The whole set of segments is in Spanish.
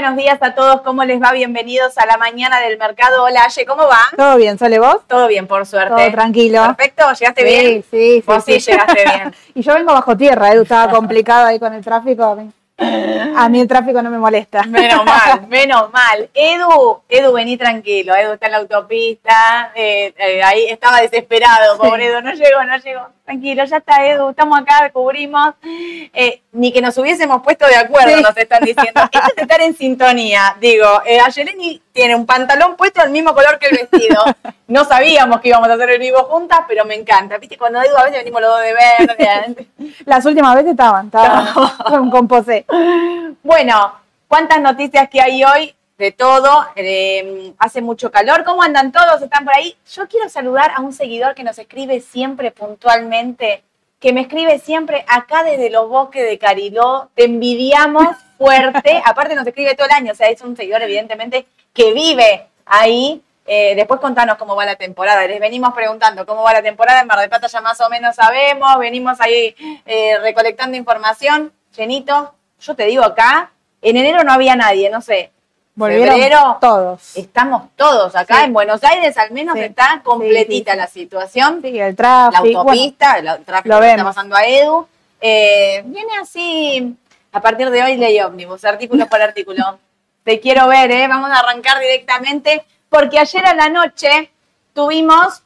buenos días a todos. ¿Cómo les va? Bienvenidos a la mañana del mercado. Hola, Aye, ¿cómo va? Todo bien, ¿sole vos? Todo bien, por suerte. Todo tranquilo. Perfecto, ¿llegaste Sí, bien? sí, sí, Vos sí, sí. llegaste bien. Y yo vengo bajo tierra, Edu, estaba complicado ahí con el tráfico. A mí, el tráfico no me molesta. Menos mal, menos mal. Edu, Edu, vení tranquilo. Edu está en la autopista. eh, eh, ahí estaba desesperado, Sí. pobre Edu. No llegó, no llegó. Tranquilo, ya está Edu. Estamos acá, cubrimos. Eh, ni que nos hubiésemos puesto de acuerdo, Sí. nos están diciendo. Esto es estar en sintonía. Digo, eh, Ayeleni tiene un pantalón puesto del mismo color que el vestido. No sabíamos que íbamos a hacer el vivo juntas, pero me encanta. Viste, cuando digo a veces venimos los dos de verde. Las últimas veces estaban, estaban con, con posé. Bueno, ¿cuántas noticias que hay hoy? De todo, eh, hace mucho calor. ¿Cómo andan todos? ¿Están por ahí? Yo quiero saludar a un seguidor que nos escribe siempre puntualmente, que me escribe siempre acá desde los bosques de Cariló. Te envidiamos fuerte. Aparte nos escribe todo el año, o sea, es un seguidor evidentemente que vive ahí. Eh, después contanos cómo va la temporada. Les venimos preguntando cómo va la temporada. En Mar del Plata ya más o menos sabemos. Venimos ahí eh, recolectando información. Llenito, yo te digo acá, en enero no había nadie, no sé. Volvieron Febrero, todos. Estamos todos acá Sí. en Buenos Aires, al menos Sí. está completita Sí, la situación. Sí, el La tráfico. bueno, autopista, el tráfico lo que está pasando a Edu. Eh, viene así, a partir de hoy ley ómnibus, artículo por artículo. Te quiero ver, ¿eh? Vamos a arrancar directamente, porque ayer a la noche tuvimos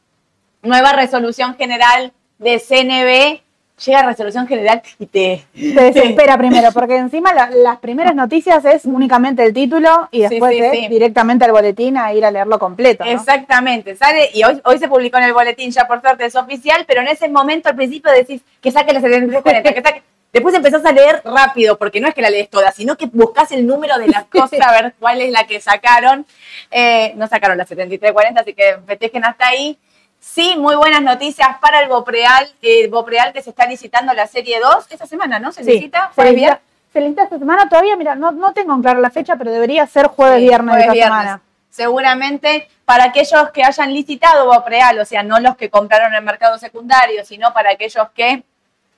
nueva resolución general de CNB. Llega resolución general y te... te desespera primero, porque encima la- las primeras noticias es únicamente el título y Sí, después sí, es sí. directamente al boletín a ir a leerlo completo. ¿no? Exactamente, sale y hoy, hoy se publicó en el boletín, ya por suerte es oficial, pero en ese momento al principio decís que saque la 7340, que saque. Después empezás a leer rápido, porque no es que la lees toda, sino que buscas el número de las cosas a ver cuál es la que sacaron. Eh, no sacaron la 7340, así que festejen hasta ahí. Sí, muy buenas noticias para el Bopreal, el Bopreal que se está licitando la serie 2 esta semana, ¿no? ¿Se Sí, licita? ¿Jueves, licita, se licita esta semana todavía, mira, no, no tengo en claro la fecha, pero debería ser jueves, Sí, viernes de esta viernes. semana. Seguramente para aquellos que hayan licitado Bopreal, o sea, no los que compraron en el mercado secundario, sino para aquellos que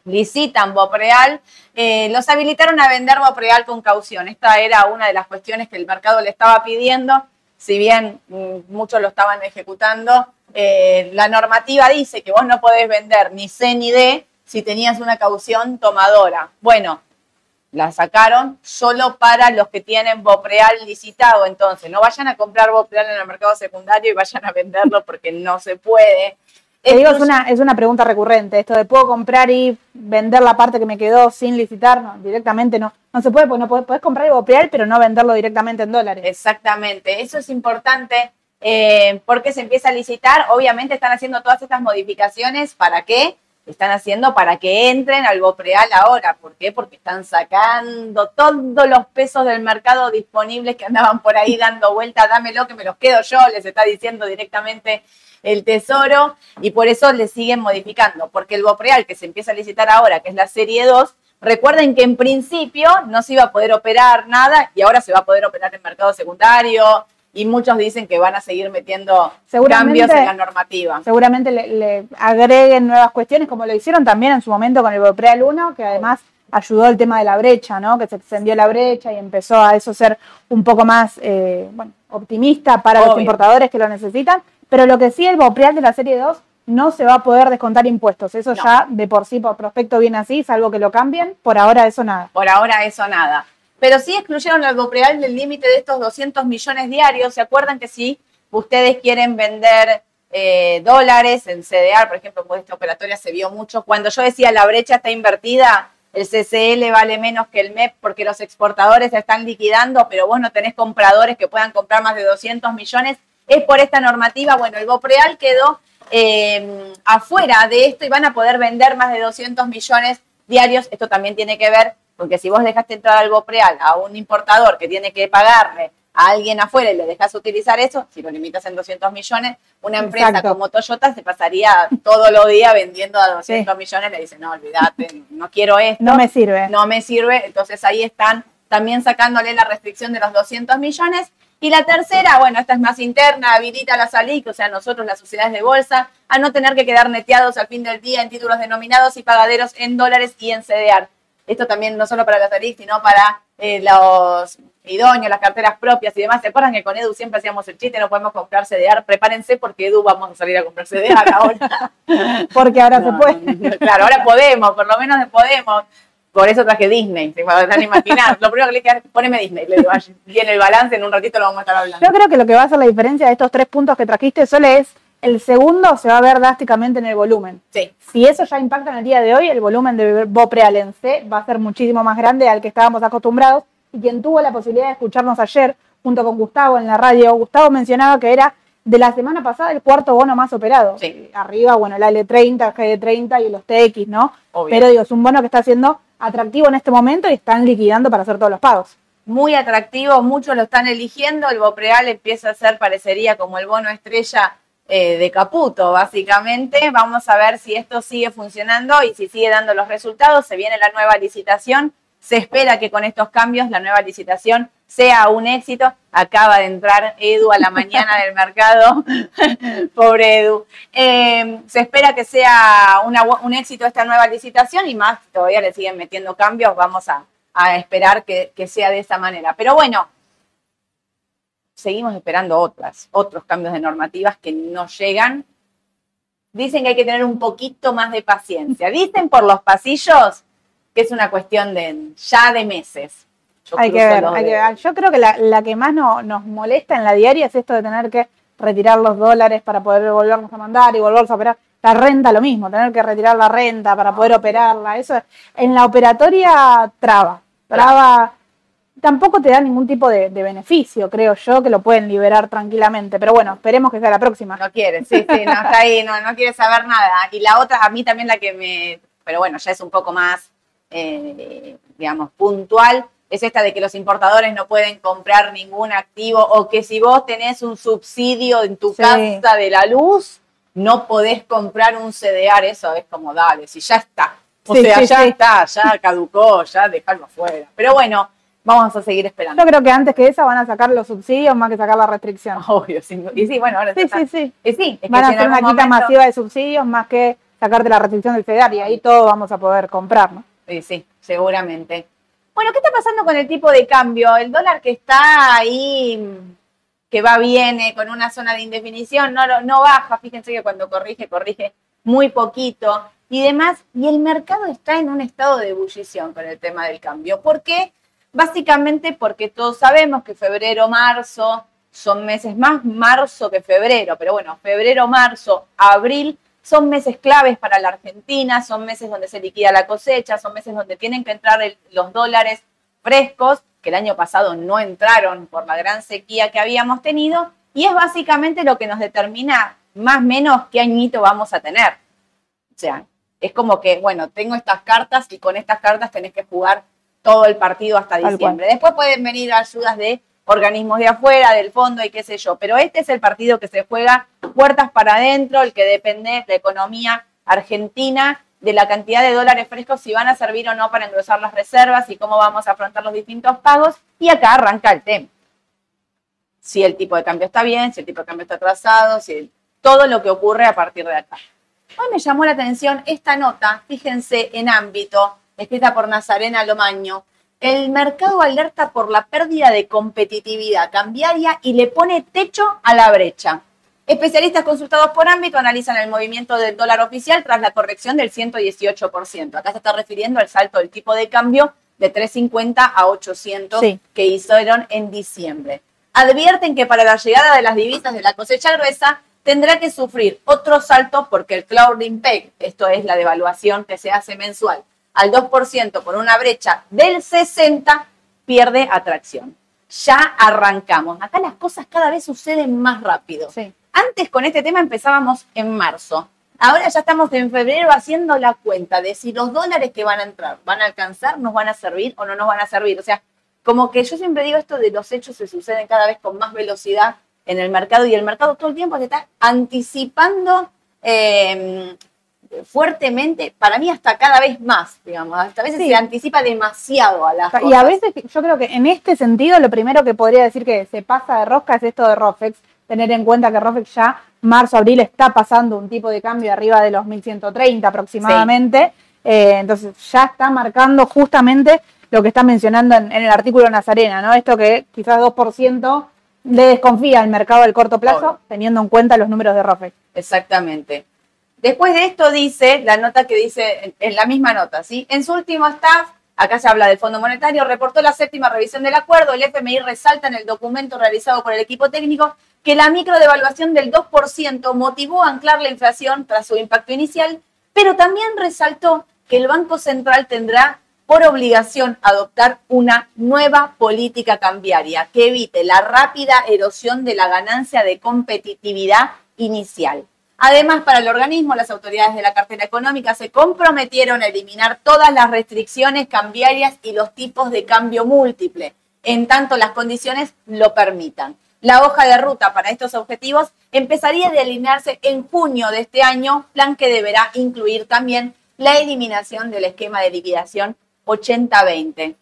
licitan Bopreal, eh, los habilitaron a vender Bopreal con caución. Esta era una de las cuestiones que el mercado le estaba pidiendo, si bien mm, muchos lo estaban ejecutando. Eh, la normativa dice que vos no podés vender ni C ni D si tenías una caución tomadora. Bueno, la sacaron solo para los que tienen Bopreal licitado. Entonces, no vayan a comprar Bopreal en el mercado secundario y vayan a venderlo porque no se puede. Te digo, es una, es una pregunta recurrente, esto de puedo comprar y vender la parte que me quedó sin licitar, no, directamente no. No se puede, porque no podés, podés comprar el Bopreal, pero no venderlo directamente en dólares. Exactamente, eso es importante eh, porque se empieza a licitar. Obviamente están haciendo todas estas modificaciones. ¿Para qué? Están haciendo para que entren al Bopreal ahora. ¿Por qué? Porque están sacando todos los pesos del mercado disponibles que andaban por ahí dando vuelta. Dámelo que me los quedo yo, les está diciendo directamente el tesoro. Y por eso le siguen modificando. Porque el Bopreal que se empieza a licitar ahora, que es la serie 2, Recuerden que en principio no se iba a poder operar nada y ahora se va a poder operar en mercado secundario y muchos dicen que van a seguir metiendo cambios en la normativa. Seguramente le, le agreguen nuevas cuestiones, como lo hicieron también en su momento con el Bopreal 1, que además ayudó el tema de la brecha, ¿no? Que se extendió la brecha y empezó a eso ser un poco más eh, bueno, optimista para los importadores que lo necesitan. Pero lo que sí, el Bopreal de la serie 2 no se va a poder descontar impuestos. Eso No. ya de por sí, por prospecto, viene así, salvo que lo cambien. Por ahora eso nada. Por ahora eso nada. Pero sí excluyeron al Bopreal del límite de estos 200 millones diarios. ¿Se acuerdan que si ustedes quieren vender eh, dólares en CDR, por ejemplo, pues esta operatoria se vio mucho. Cuando yo decía la brecha está invertida, el CCL vale menos que el MEP porque los exportadores se están liquidando, pero vos no tenés compradores que puedan comprar más de 200 millones. Es por esta normativa, bueno, el Bopreal quedó eh, afuera de esto y van a poder vender más de 200 millones diarios. Esto también tiene que ver, porque si vos dejaste entrar al Bopreal a un importador que tiene que pagarle a alguien afuera y le dejas utilizar eso, si lo limitas en 200 millones, una empresa Exacto. como Toyota se pasaría todos los días vendiendo a 200 millones, le dice, no, olvídate, no quiero esto No me sirve. no me sirve. Entonces ahí están también sacándole la restricción de los 200 millones. Y la tercera, bueno, esta es más interna, habilita la SALIC, o sea, nosotros, las sociedades de bolsa, a no tener que quedar neteados al fin del día en títulos denominados y pagaderos en dólares y en CDR. Esto también no solo para los ARIC, sino para eh, los idóneos, las carteras propias y demás. ¿Se acuerdan que con Edu siempre hacíamos el chiste, no podemos comprar CDR? Prepárense porque Edu vamos a salir a comprar CDR ahora. porque ahora se puede. Claro, ahora podemos, por lo menos podemos. Por eso traje Disney, se van a imaginar. Lo primero que le dije es, poneme Disney. Le digo, viene el balance, en un ratito lo vamos a estar hablando. Yo creo que lo que va a hacer la diferencia de estos tres puntos que trajiste, solo es el segundo se va a ver drásticamente en el volumen. Sí. Si eso ya impacta en el día de hoy, el volumen de Bopreal en C va a ser muchísimo más grande al que estábamos acostumbrados. Y quien tuvo la posibilidad de escucharnos ayer, junto con Gustavo en la radio, Gustavo mencionaba que era de la semana pasada el cuarto bono más operado. Sí. Arriba, bueno, el L30, el GD30 y los TX, ¿no? Obvio. Pero digo, es un bono que está siendo atractivo en este momento y están liquidando para hacer todos los pagos. Muy atractivo, muchos lo están eligiendo. El Bopreal empieza a ser, parecería como el bono estrella eh, de Caputo, básicamente. Vamos a ver si esto sigue funcionando y si sigue dando los resultados. Se viene la nueva licitación. Se espera que con estos cambios la nueva licitación sea un éxito. Acaba de entrar Edu a la mañana del mercado. Pobre Edu. Eh, se espera que sea un éxito esta nueva licitación y más, todavía le siguen metiendo cambios. Vamos a, esperar que, que sea de esa manera. Pero bueno, seguimos esperando otras, otros cambios de normativas que no llegan. Dicen que hay que tener un poquito más de paciencia. Dicen por los pasillos que es una cuestión de ya de meses. hay que, ver, hay que ver, Yo creo que la, que más nos molesta en la diaria es esto de tener que retirar los dólares para poder volvernos a mandar y volverlos a operar. La renta lo mismo, tener que retirar la renta para poder operarla. Eso en la operatoria traba, traba tampoco te da ningún tipo de, beneficio, creo yo, que lo pueden liberar tranquilamente. Pero bueno, esperemos que sea la próxima. No quiere, sí, sí, no, está ahí, no, no quiere saber nada. Y la otra, a mí también la que me, pero bueno, ya es un poco más, eh, digamos, puntual, es esta de que los importadores no pueden comprar ningún activo o que si vos tenés un subsidio en tu casa de la luz, no podés comprar un CDR, eso es como, dale, si ya está. O sea, ya está, ya caducó, ya dejarlo afuera. Pero bueno, Vamos a seguir esperando. Yo creo que antes que esa van a sacar los subsidios más que sacar la restricción. Obvio, sí. Y sí, bueno, ahora sí, sí, sí. Y sí, van a hacer una quita masiva de subsidios más que sacarte la restricción del FEDAR y ahí todo vamos a poder comprar, ¿no? Sí, sí, seguramente. Bueno, ¿qué está pasando con el tipo de cambio? El dólar que está ahí, que va, viene, con una zona de indefinición, no, no baja. Fíjense que cuando corrige, corrige muy poquito y demás. Y el mercado está en un estado de ebullición con el tema del cambio. ¿Por qué? Básicamente porque todos sabemos que febrero, marzo son meses más marzo que febrero, pero bueno, febrero, marzo, abril son meses claves para la Argentina, son meses donde se liquida la cosecha, son meses donde tienen que entrar los dólares frescos, que el año pasado no entraron por la gran sequía que habíamos tenido, y es básicamente lo que nos determina más o menos qué añito vamos a tener. O sea, es como que, bueno, tengo estas cartas y con estas cartas tenés que jugar todo el partido hasta diciembre. Después pueden venir ayudas de organismos de afuera, del fondo y qué sé yo, pero este es el partido que se juega puertas para adentro, el que depende de la economía argentina, de la cantidad de dólares frescos, si van a servir o no para engrosar las reservas y cómo vamos a afrontar los distintos pagos. Y acá arranca el tema. Si el tipo de cambio está bien, si el tipo de cambio está atrasado, si todo lo que ocurre a partir de acá. Hoy me llamó la atención esta nota, fíjense en ámbito escrita por Nazarena Lomaño, el mercado alerta por la pérdida de competitividad cambiaria y le pone techo a la brecha. Especialistas consultados por ámbito analizan el movimiento del dólar oficial tras la corrección del 118%. Acá se está refiriendo al salto del tipo de cambio de 350 a 800 que hicieron en diciembre. Advierten que para la llegada de las divisas de la cosecha gruesa tendrá que sufrir otro salto porque el clouding peg, esto es la devaluación que se hace mensual, al 2% por una brecha del 60, pierde atracción. Ya arrancamos. Acá las cosas cada vez suceden más rápido. Antes con este tema empezábamos en marzo. Ahora ya estamos en febrero haciendo la cuenta de si los dólares que van a entrar van a alcanzar, nos van a servir o no nos van a servir. O sea, como que yo siempre digo esto de los hechos se suceden cada vez con más velocidad en el mercado y el mercado todo el tiempo se está anticipando eh, fuertemente, para mí hasta cada vez más, digamos, hasta a veces se anticipa demasiado a las cosas. Y a veces yo creo que en este sentido lo primero que podría decir que se pasa de rosca es esto de Rofex, tener en cuenta que Rofex ya marzo, abril está pasando un tipo de cambio arriba de los 1130 aproximadamente. Eh, entonces ya está marcando justamente lo que está mencionando en, el artículo Nazarena, ¿no? Esto que quizás 2% le desconfía al mercado del corto plazo, teniendo en cuenta los números de ROFE. Exactamente. Después de esto dice, la nota que dice, en la misma nota, ¿sí? En su último staff, acá se habla del Fondo Monetario, reportó la séptima revisión del acuerdo, el FMI resalta en el documento realizado por el equipo técnico que la microdevaluación del 2% motivó a anclar la inflación tras su impacto inicial, pero también resaltó que el Banco Central tendrá por obligación adoptar una nueva política cambiaria que evite la rápida erosión de la ganancia de competitividad inicial. Además, para el organismo, las autoridades de la cartera económica se comprometieron a eliminar todas las restricciones cambiarias y los tipos de cambio múltiple, en tanto las condiciones lo permitan. La hoja de ruta para estos objetivos empezaría a delinearse en junio de este año, plan que deberá incluir también la eliminación del esquema de liquidación 80-20.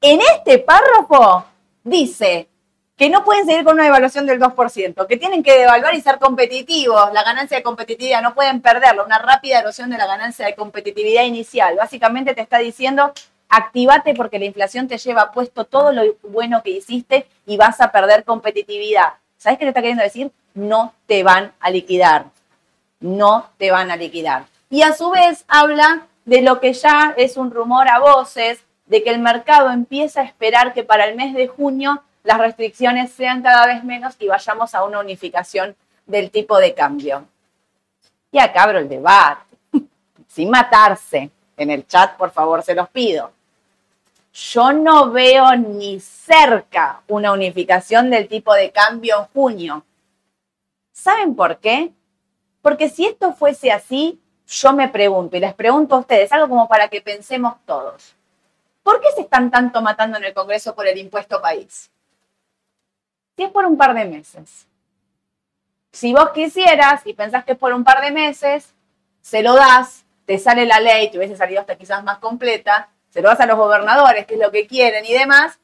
En este párrafo dice que no pueden seguir con una devaluación del 2%, que tienen que devaluar y ser competitivos, la ganancia de competitividad, no pueden perderlo, una rápida erosión de la ganancia de competitividad inicial. Básicamente te está diciendo, activate porque la inflación te lleva puesto todo lo bueno que hiciste y vas a perder competitividad. ¿Sabes qué te está queriendo decir? No te van a liquidar. No te van a liquidar. Y a su vez habla de lo que ya es un rumor a voces, de que el mercado empieza a esperar que para el mes de junio las restricciones sean cada vez menos y vayamos a una unificación del tipo de cambio. Y acá abro el debate, sin matarse. En el chat, por favor, se los pido. Yo no veo ni cerca una unificación del tipo de cambio en junio. ¿Saben por qué? Porque si esto fuese así, yo me pregunto, y les pregunto a ustedes, algo como para que pensemos todos. ¿Por qué se están tanto matando en el Congreso por el impuesto país? Si es por un par de meses. Si vos quisieras y pensás que es por un par de meses, se lo das, te sale la ley, te hubiese salido hasta quizás más completa, se lo das a los gobernadores, que es lo que quieren y demás,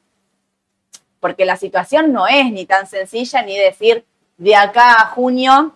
porque la situación no es ni tan sencilla ni decir de acá a junio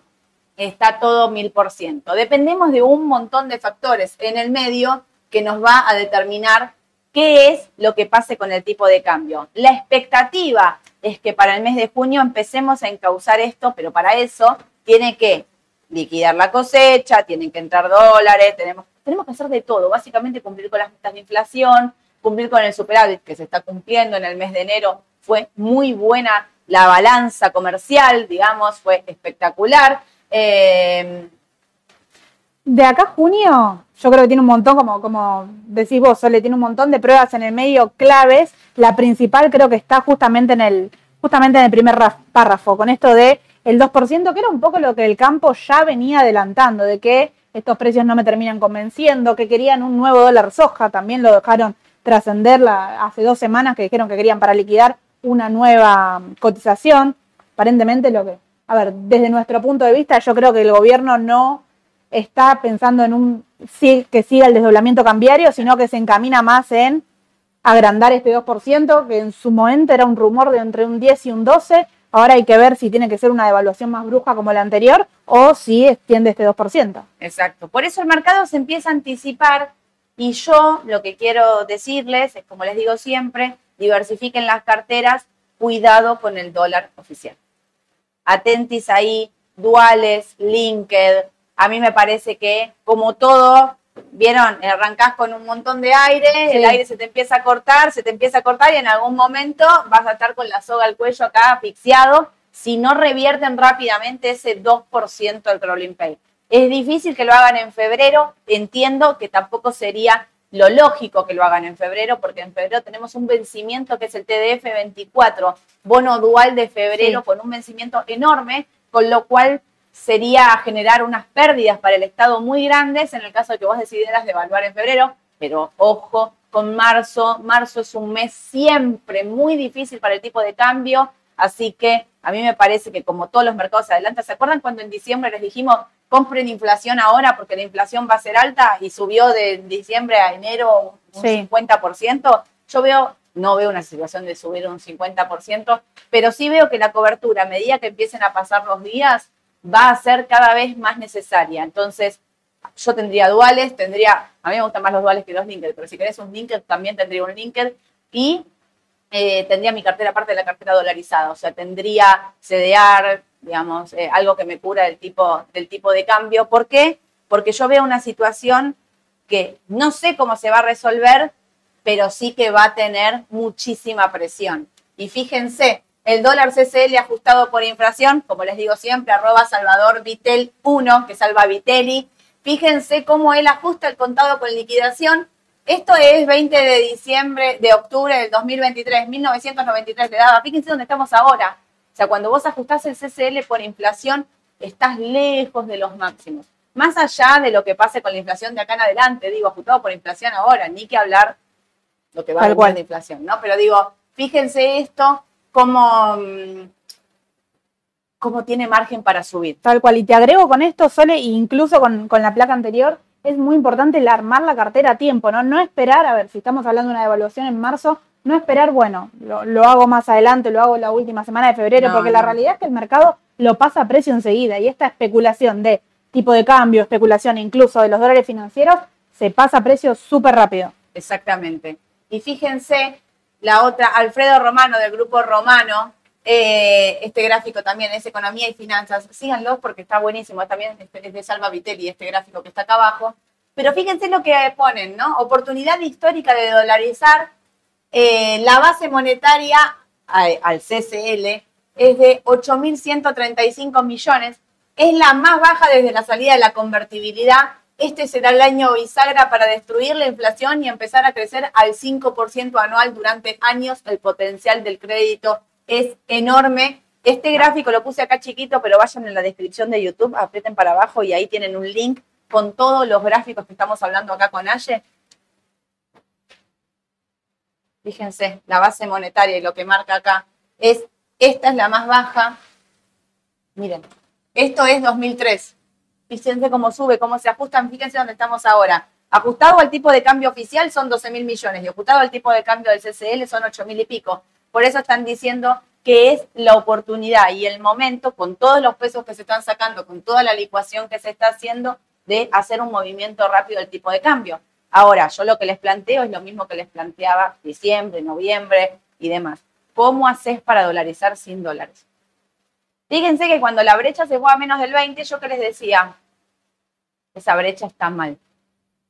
está todo mil por ciento. Dependemos de un montón de factores en el medio que nos va a determinar qué es lo que pase con el tipo de cambio. La expectativa es que para el mes de junio empecemos a encauzar esto, pero para eso tiene que liquidar la cosecha, tienen que entrar dólares, tenemos, tenemos que hacer de todo, básicamente cumplir con las metas de inflación, cumplir con el superávit que se está cumpliendo en el mes de enero, fue muy buena la balanza comercial, digamos, fue espectacular. Eh, de acá junio, yo creo que tiene un montón, como, como decís vos, Sole, tiene un montón de pruebas en el medio claves. La principal creo que está justamente en el, justamente en el primer párrafo, con esto de el 2%, que era un poco lo que el campo ya venía adelantando, de que estos precios no me terminan convenciendo, que querían un nuevo dólar soja, también lo dejaron trascender hace dos semanas que dijeron que querían para liquidar una nueva cotización. Aparentemente lo que, a ver, desde nuestro punto de vista, yo creo que el gobierno no está pensando en un que siga el desdoblamiento cambiario, sino que se encamina más en agrandar este 2%, que en su momento era un rumor de entre un 10 y un 12. Ahora hay que ver si tiene que ser una devaluación más bruja como la anterior o si extiende este 2%. Exacto. Por eso el mercado se empieza a anticipar y yo lo que quiero decirles es, como les digo siempre, diversifiquen las carteras, cuidado con el dólar oficial. Atentis ahí, duales, linked, a mí me parece que, como todo, vieron, arrancás con un montón de aire, el aire se te empieza a cortar, se te empieza a cortar y en algún momento vas a estar con la soga al cuello acá asfixiado si no revierten rápidamente ese 2% del crawling pay. Es difícil que lo hagan en febrero, entiendo que tampoco sería lo lógico que lo hagan en febrero, porque en febrero tenemos un vencimiento que es el TDF 24, bono dual de febrero con un vencimiento enorme, con lo cual sería generar unas pérdidas para el Estado muy grandes en el caso de que vos decidieras devaluar en febrero, pero ojo con marzo, marzo es un mes siempre muy difícil para el tipo de cambio, así que a mí me parece que como todos los mercados se adelantan, ¿se acuerdan cuando en diciembre les dijimos compren inflación ahora porque la inflación va a ser alta y subió de diciembre a enero un 50%? Yo veo no veo una situación de subir un 50%, pero sí veo que la cobertura, a medida que empiecen a pasar los días, va a ser cada vez más necesaria. Entonces, yo tendría duales, tendría, a mí me gustan más los duales que los linked, pero si querés un linked también tendría un linked y eh, tendría mi cartera aparte de la cartera dolarizada, o sea, tendría CDR, digamos, eh, algo que me cura del tipo, del tipo de cambio. ¿Por qué? Porque yo veo una situación que no sé cómo se va a resolver, pero sí que va a tener muchísima presión. Y fíjense, el dólar CCL ajustado por inflación, como les digo siempre, arroba Salvador Vitel 1, que salva Vitelli. Fíjense cómo él ajusta el contado con liquidación. Esto es 20 de diciembre, de octubre del 2023, 1993 le daba. Fíjense dónde estamos ahora. O sea, cuando vos ajustás el CCL por inflación, estás lejos de los máximos. Más allá de lo que pase con la inflación de acá en adelante, digo, ajustado por inflación ahora, ni que hablar lo que va a haber de inflación, ¿no? Pero digo, fíjense esto, cómo, mm, cómo tiene margen para subir. Tal cual, y te agrego con esto, Sole, incluso con, la placa anterior, es muy importante el armar la cartera a tiempo, ¿no? No esperar, a ver, si estamos hablando de una devaluación en marzo, no esperar, bueno, lo, hago más adelante, lo hago la última semana de febrero, porque la realidad es que el mercado lo pasa a precio enseguida y esta especulación de tipo de cambio, especulación incluso de los dólares financieros, se pasa a precio súper rápido. Exactamente. Y fíjense la otra, Alfredo Romano del grupo Romano, eh, este gráfico también es Economía y Finanzas. Síganlo porque está buenísimo. También es de Salva Vitelli, este gráfico que está acá abajo. Pero fíjense lo que ponen, ¿no? Oportunidad histórica de dolarizar. Eh, la base monetaria al CCL es de 8.135 millones. Es la más baja desde la salida de la convertibilidad este será el año bisagra para destruir la inflación y empezar a crecer al 5% anual durante años. El potencial del crédito es enorme. Este gráfico lo puse acá chiquito, pero vayan en la descripción de YouTube, aprieten para abajo y ahí tienen un link con todos los gráficos que estamos hablando acá con Aye. Fíjense, la base monetaria y lo que marca acá es, esta es la más baja. Miren, esto es 2003 fíjense cómo sube, cómo se ajustan, fíjense dónde estamos ahora. Ajustado al tipo de cambio oficial son 12 mil millones y ajustado al tipo de cambio del CCL son 8 mil y pico. Por eso están diciendo que es la oportunidad y el momento, con todos los pesos que se están sacando, con toda la licuación que se está haciendo, de hacer un movimiento rápido del tipo de cambio. Ahora, yo lo que les planteo es lo mismo que les planteaba diciembre, noviembre y demás. ¿Cómo haces para dolarizar sin dólares? Fíjense que cuando la brecha se fue a menos del 20, yo que les decía, esa brecha está mal.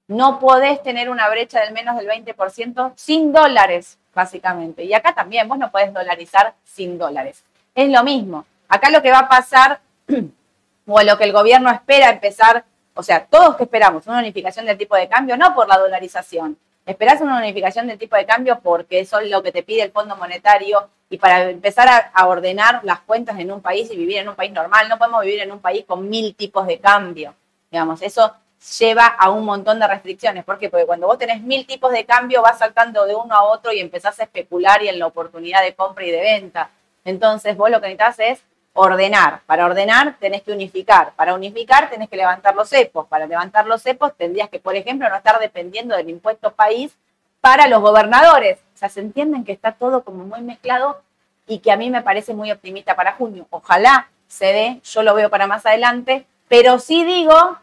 No podés tener una brecha del menos del 20% sin dólares, básicamente. Y acá también, vos no podés dolarizar sin dólares. Es lo mismo. Acá lo que va a pasar, o lo que el gobierno espera empezar, o sea, todos que esperamos una unificación del tipo de cambio, no por la dolarización. Esperás una unificación del tipo de cambio porque eso es lo que te pide el Fondo Monetario y para empezar a, a, ordenar las cuentas en un país y vivir en un país normal. No podemos vivir en un país con mil tipos de cambio. Digamos, eso lleva a un montón de restricciones. ¿Por qué? Porque cuando vos tenés mil tipos de cambio, vas saltando de uno a otro y empezás a especular y en la oportunidad de compra y de venta. Entonces, vos lo que necesitas es ordenar. Para ordenar, tenés que unificar. Para unificar, tenés que levantar los cepos. Para levantar los cepos, tendrías que, por ejemplo, no estar dependiendo del impuesto país para los gobernadores. O sea, se entienden que está todo como muy mezclado y que a mí me parece muy optimista para junio. Ojalá se dé, yo lo veo para más adelante, pero sí digo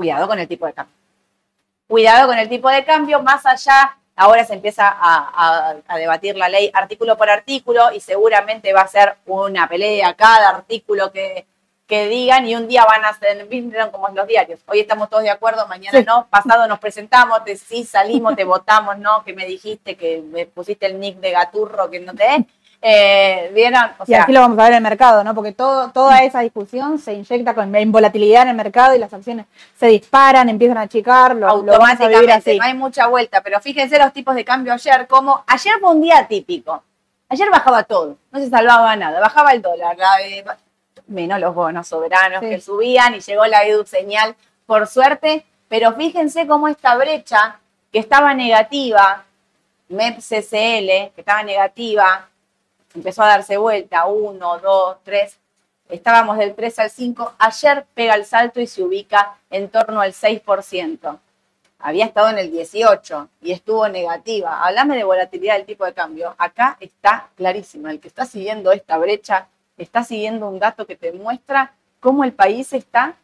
cuidado con el tipo de cambio. Cuidado con el tipo de cambio, más allá, ahora se empieza a, debatir la ley artículo por artículo y seguramente va a ser una pelea cada artículo que, digan y un día van a ser, vieron como los diarios, hoy estamos todos de acuerdo, mañana no, pasado nos presentamos, te sí salimos, te votamos, no, que me dijiste que me pusiste el nick de gaturro que no te eh, ¿Vieron? y así lo vamos a ver en el mercado, ¿no? Porque todo, toda esa discusión se inyecta con volatilidad en el mercado y las acciones se disparan, empiezan a achicar, lo, automáticamente, no hay mucha vuelta. Pero fíjense los tipos de cambio ayer, como ayer fue un día típico. Ayer bajaba todo, no se salvaba nada, bajaba el dólar, menos los bonos soberanos que subían y llegó la edu señal, por suerte. Pero fíjense cómo esta brecha que estaba negativa, MEP-CCL, que estaba negativa, empezó a darse vuelta, uno, dos, tres, estábamos del 3 al 5, ayer pega el salto y se ubica en torno al 6%. Había estado en el 18 y estuvo negativa. Hablame de volatilidad del tipo de cambio. Acá está clarísimo. El que está siguiendo esta brecha está siguiendo un dato que te muestra cómo el país está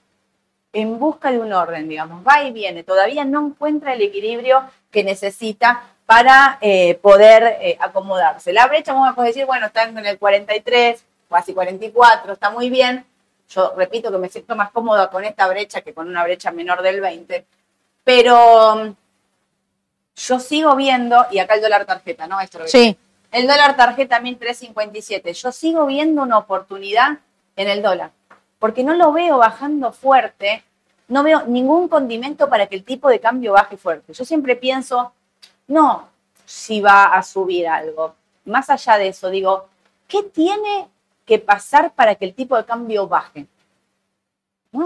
en busca de un orden, digamos, va y viene, todavía no encuentra el equilibrio que necesita para eh, poder eh, acomodarse. La brecha, vamos a decir, bueno, está en el 43, casi 44, está muy bien. Yo repito que me siento más cómoda con esta brecha que con una brecha menor del 20, pero mm, yo sigo viendo, y acá el dólar tarjeta, ¿no? Esto sí. El dólar tarjeta 1357, yo sigo viendo una oportunidad en el dólar, porque no lo veo bajando fuerte, no veo ningún condimento para que el tipo de cambio baje fuerte. Yo siempre pienso, no si va a subir algo. Más allá de eso, digo, ¿qué tiene que pasar para que el tipo de cambio baje?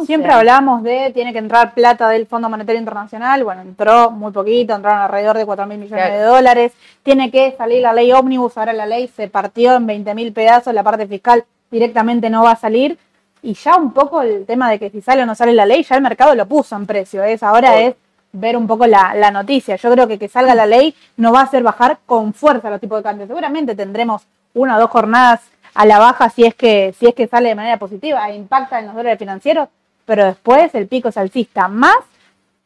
Siempre hablamos de tiene que entrar plata del Fondo Monetario Internacional. Bueno, entró muy poquito, entraron alrededor de 4 mil millones de dólares. Tiene que salir la ley ómnibus. Ahora la ley se partió en 20 mil pedazos. La parte fiscal directamente no va a salir. Y ya un poco el tema de que si sale o no sale la ley, ya el mercado lo puso en precio. Es ahora es ver un poco la, noticia. Yo creo que que salga la ley no va a hacer bajar con fuerza los tipos de cambio. Seguramente tendremos una o dos jornadas a la baja si es que, si es que sale de manera positiva e impacta en los dólares financieros, pero después el pico es alcista. Más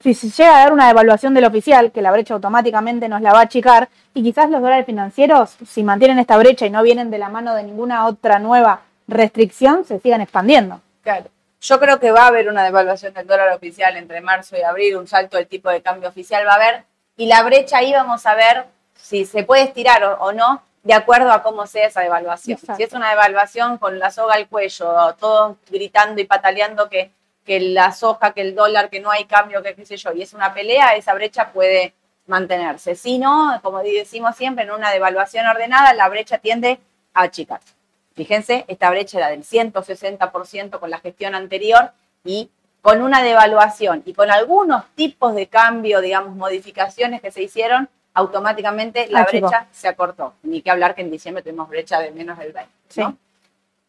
si se llega a dar una devaluación del oficial, que la brecha automáticamente nos la va a achicar, y quizás los dólares financieros, si mantienen esta brecha y no vienen de la mano de ninguna otra nueva restricción, se sigan expandiendo. Claro. Yo creo que va a haber una devaluación del dólar oficial entre marzo y abril, un salto del tipo de cambio oficial va a haber, y la brecha ahí vamos a ver si se puede estirar o, no, de acuerdo a cómo sea esa devaluación. Si es una devaluación con la soga al cuello, todos gritando y pataleando que, que la soja, que el dólar, que no hay cambio, que qué sé yo, y es una pelea, esa brecha puede mantenerse. Si no, como decimos siempre, en una devaluación ordenada, la brecha tiende a achicarse. Fíjense, esta brecha era del 160% con la gestión anterior y con una devaluación y con algunos tipos de cambio, digamos, modificaciones que se hicieron, automáticamente la brecha se acortó. Ni que hablar que en diciembre tuvimos brecha de menos del 20.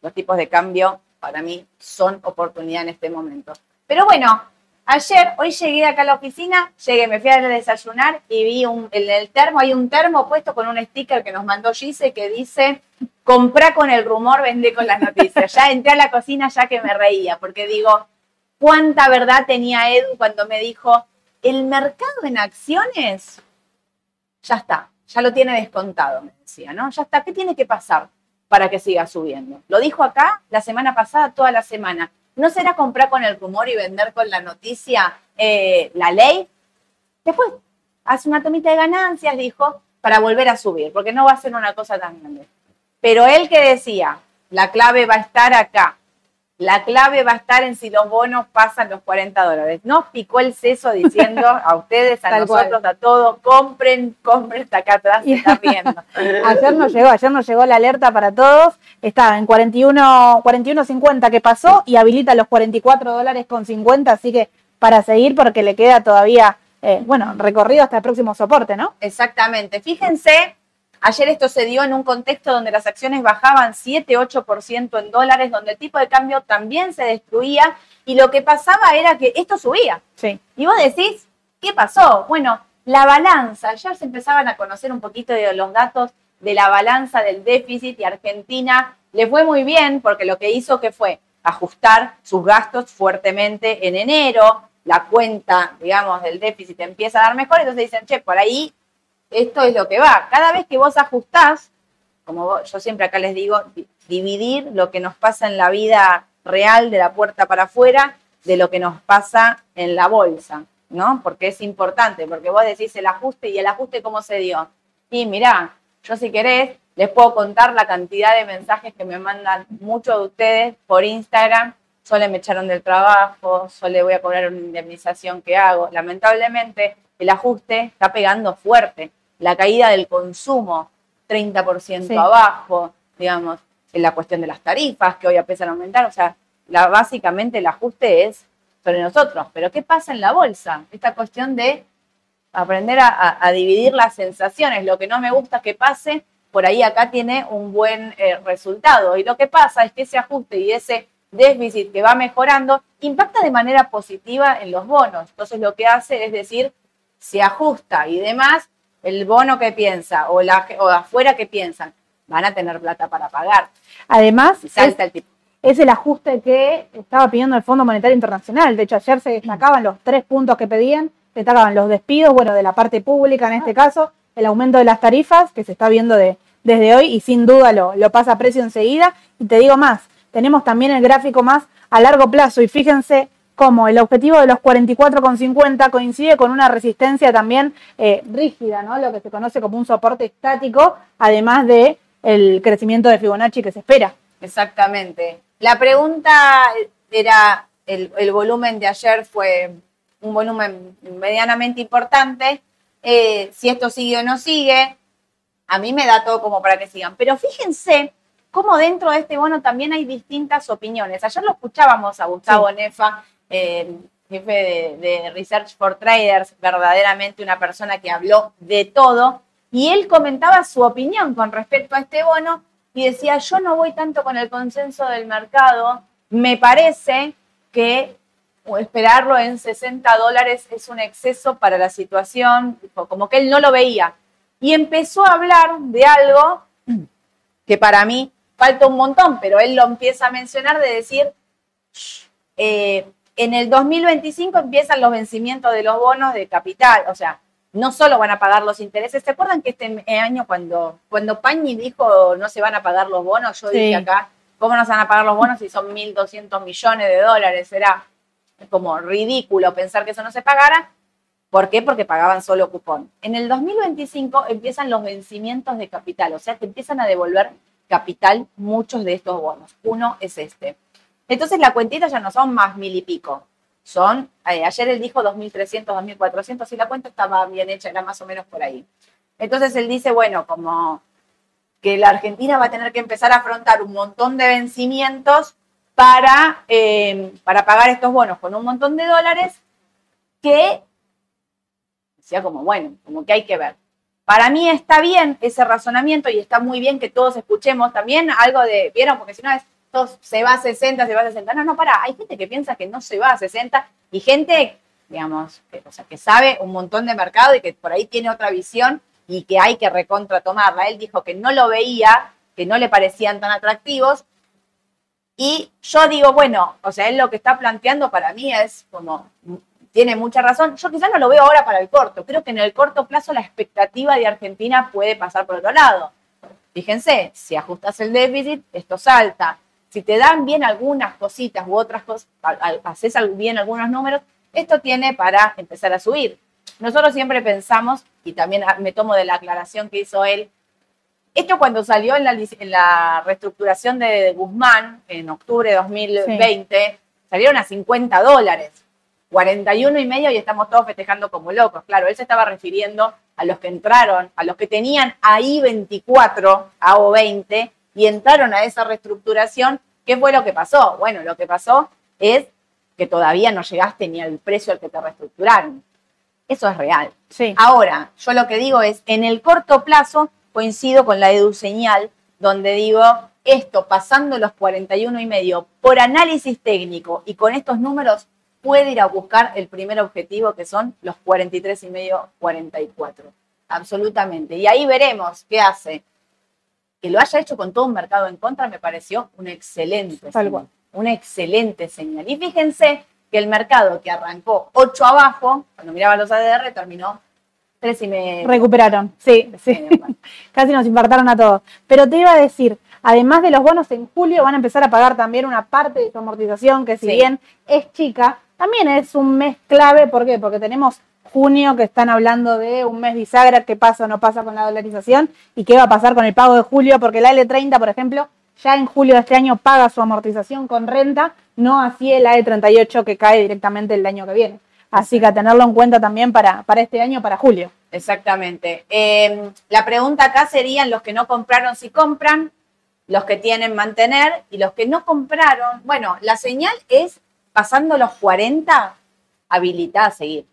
Los tipos de cambio para mí son oportunidad en este momento. Pero bueno, ayer, hoy llegué acá a la oficina, llegué, me fui a desayunar y vi un, en el termo, hay un termo puesto con un sticker que nos mandó Gise que dice comprá con el rumor, vende con las noticias. Ya entré a la cocina ya que me reía, porque digo, cuánta verdad tenía Edu cuando me dijo, el mercado en acciones, ya está, ya lo tiene descontado, me decía, ¿no? Ya está, ¿qué tiene que pasar para que siga subiendo? Lo dijo acá la semana pasada, toda la semana. ¿No será comprar con el rumor y vender con la noticia eh, la ley? Después hace una tomita de ganancias, dijo, para volver a subir, porque no va a ser una cosa tan grande. Pero él que decía, la clave va a estar acá. La clave va a estar en si los bonos pasan los 40 dólares. Nos picó el seso diciendo a ustedes, a nosotros, a todos, compren, compren, está acá atrás, se está viendo. ayer nos llegó, ayer nos llegó la alerta para todos. Estaba en 41, 41.50 que pasó y habilita los 44 dólares con 50, así que para seguir porque le queda todavía, eh, bueno, recorrido hasta el próximo soporte, ¿no? Exactamente. Fíjense Ayer esto se dio en un contexto donde las acciones bajaban 7-8% en dólares, donde el tipo de cambio también se destruía y lo que pasaba era que esto subía. Sí. Y vos decís, ¿qué pasó? Bueno, la balanza, ya se empezaban a conocer un poquito de los datos de la balanza del déficit y Argentina le fue muy bien porque lo que hizo que fue ajustar sus gastos fuertemente en enero, la cuenta, digamos, del déficit empieza a dar mejor, entonces dicen, che, por ahí esto es lo que va. Cada vez que vos ajustás, como yo siempre acá les digo, dividir lo que nos pasa en la vida real de la puerta para afuera de lo que nos pasa en la bolsa, ¿no? Porque es importante, porque vos decís el ajuste y el ajuste cómo se dio. Y mirá, yo si querés, les puedo contar la cantidad de mensajes que me mandan muchos de ustedes por Instagram. Solo me echaron del trabajo, solo voy a cobrar una indemnización que hago. Lamentablemente, el ajuste está pegando fuerte la caída del consumo 30% abajo, digamos, en la cuestión de las tarifas que hoy empiezan a aumentar, o sea, la, básicamente el ajuste es sobre nosotros. Pero ¿qué pasa en la bolsa? Esta cuestión de aprender a, dividir las sensaciones, lo que no me gusta que pase, por ahí acá tiene un buen eh, resultado. Y lo que pasa es que ese ajuste y ese déficit que va mejorando impacta de manera positiva en los bonos. Entonces lo que hace es decir, se ajusta y demás, el bono que piensa o, la, o afuera que piensan, van a tener plata para pagar. Además, salta el tipo. es el ajuste que estaba pidiendo el Fondo Monetario Internacional. De hecho, ayer se destacaban los tres puntos que pedían, destacaban los despidos, bueno, de la parte pública en este caso, el aumento de las tarifas, que se está viendo de, desde hoy y sin duda lo, lo pasa a precio enseguida. Y te digo más, tenemos también el gráfico más a largo plazo y fíjense cómo el objetivo de los 44,50 coincide con una resistencia también eh, rígida, ¿no? lo que se conoce como un soporte estático, además de crecimiento de Fibonacci que se espera. Exactamente. La pregunta era, el, volumen de ayer fue un volumen medianamente importante, eh, si esto sigue o no sigue, a mí me da todo como para que sigan. Pero fíjense cómo dentro de este bono también hay distintas opiniones. Ayer lo escuchábamos a Gustavo Nefa, eh, jefe de, Research for Traders, verdaderamente una persona que habló de todo, y él comentaba su opinión con respecto a este bono y decía, yo no voy tanto con el consenso del mercado, me parece que esperarlo en 60 dólares es un exceso para la situación, como que él no lo veía. Y empezó a hablar de algo que para mí falta un montón, pero él lo empieza a mencionar de decir, eh, en el 2025 empiezan los vencimientos de los bonos de capital, o sea, no solo van a pagar los intereses. ¿Se acuerdan que este año cuando, cuando Pañi dijo no se van a pagar los bonos? Yo dije acá, ¿cómo no se van a pagar los bonos si son 1.200 millones de dólares? Era como ridículo pensar que eso no se pagara. ¿Por qué? Porque pagaban solo cupón. En el 2025 empiezan los vencimientos de capital, o sea, te empiezan a devolver capital muchos de estos bonos. Uno es este. Entonces la cuentita ya no son más mil y pico, son, eh, ayer él dijo 2.300, 2.400 y la cuenta estaba bien hecha, era más o menos por ahí. Entonces él dice, bueno, como que la Argentina va a tener que empezar a afrontar un montón de vencimientos para, eh, para pagar estos bonos con un montón de dólares que decía como, bueno, como que hay que ver. Para mí está bien ese razonamiento y está muy bien que todos escuchemos también algo de, ¿vieron? Porque si no es, se va a 60, se va a 60. No, no, para, hay gente que piensa que no se va a 60 y gente, digamos, que, o sea, que sabe un montón de mercado y que por ahí tiene otra visión y que hay que recontra tomarla. Él dijo que no lo veía, que no le parecían tan atractivos. Y yo digo, bueno, o sea, él lo que está planteando para mí es como, tiene mucha razón. Yo quizás no lo veo ahora para el corto. Creo que en el corto plazo la expectativa de Argentina puede pasar por otro lado. Fíjense, si ajustas el déficit, esto salta si te dan bien algunas cositas u otras cosas, haces bien algunos números, esto tiene para empezar a subir. Nosotros siempre pensamos, y también me tomo de la aclaración que hizo él, esto cuando salió en la, reestructuración de Guzmán, en octubre de 2020, salieron a 50 dólares, 41 y medio y estamos todos festejando como locos. Claro, él se estaba refiriendo a los que entraron, a los que tenían ahí 24, o 20, y entraron a esa reestructuración ¿Qué fue lo que pasó? Bueno, lo que pasó es que todavía no llegaste ni al precio al que te reestructuraron. Eso es real. Sí. Ahora, yo lo que digo es, en el corto plazo coincido con la edu señal, donde digo, esto pasando los 41 y medio por análisis técnico y con estos números puede ir a buscar el primer objetivo que son los 43 y medio, 44. Absolutamente. Y ahí veremos qué hace que lo haya hecho con todo un mercado en contra me pareció un excelente señal, una excelente señal. Y fíjense que el mercado que arrancó 8 abajo, cuando miraba los ADR, terminó 3 y medio. Recuperaron, sí, sí. Casi nos infartaron a todos. Pero te iba a decir, además de los bonos en julio, van a empezar a pagar también una parte de su amortización, que si bien es chica, también es un mes clave. ¿Por qué? Porque tenemos junio, que están hablando de un mes bisagra, qué pasa o no pasa con la dolarización y qué va a pasar con el pago de julio, porque la L30, por ejemplo, ya en julio de este año paga su amortización con renta, no así el AE38 que cae directamente el año que viene. Así que a tenerlo en cuenta también para, para este año, para julio. Exactamente. Em, la pregunta acá serían los que no compraron si compran, los que tienen mantener y los que no compraron. Bueno, la señal es pasando los 40, habilitada a seguir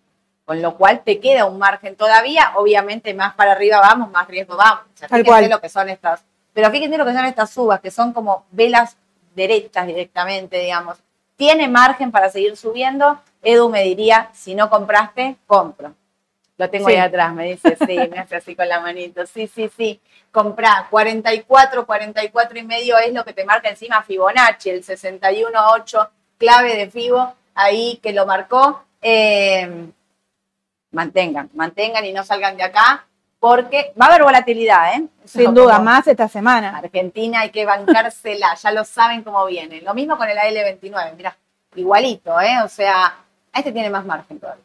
con lo cual te queda un margen todavía, obviamente más para arriba vamos, más riesgo vamos. O sea, fíjense lo que son estas, pero fíjense lo que son estas subas, que son como velas derechas directamente, digamos. Tiene margen para seguir subiendo. Edu me diría, si no compraste, compro. Lo tengo Sí. ahí atrás, me dice, sí, me hace así con la manito. Sí, sí, sí. Comprá 44, 44 y medio es lo que te marca encima Fibonacci, el 61.8, clave de Fibo, ahí que lo marcó. Eh, mantengan, mantengan y no salgan de acá, porque va a haber volatilidad, ¿eh? Sin duda, más esta semana. Argentina hay que bancársela, ya lo saben cómo viene. Lo mismo con el AL29, mira, igualito, ¿eh? O sea, este tiene más margen todavía.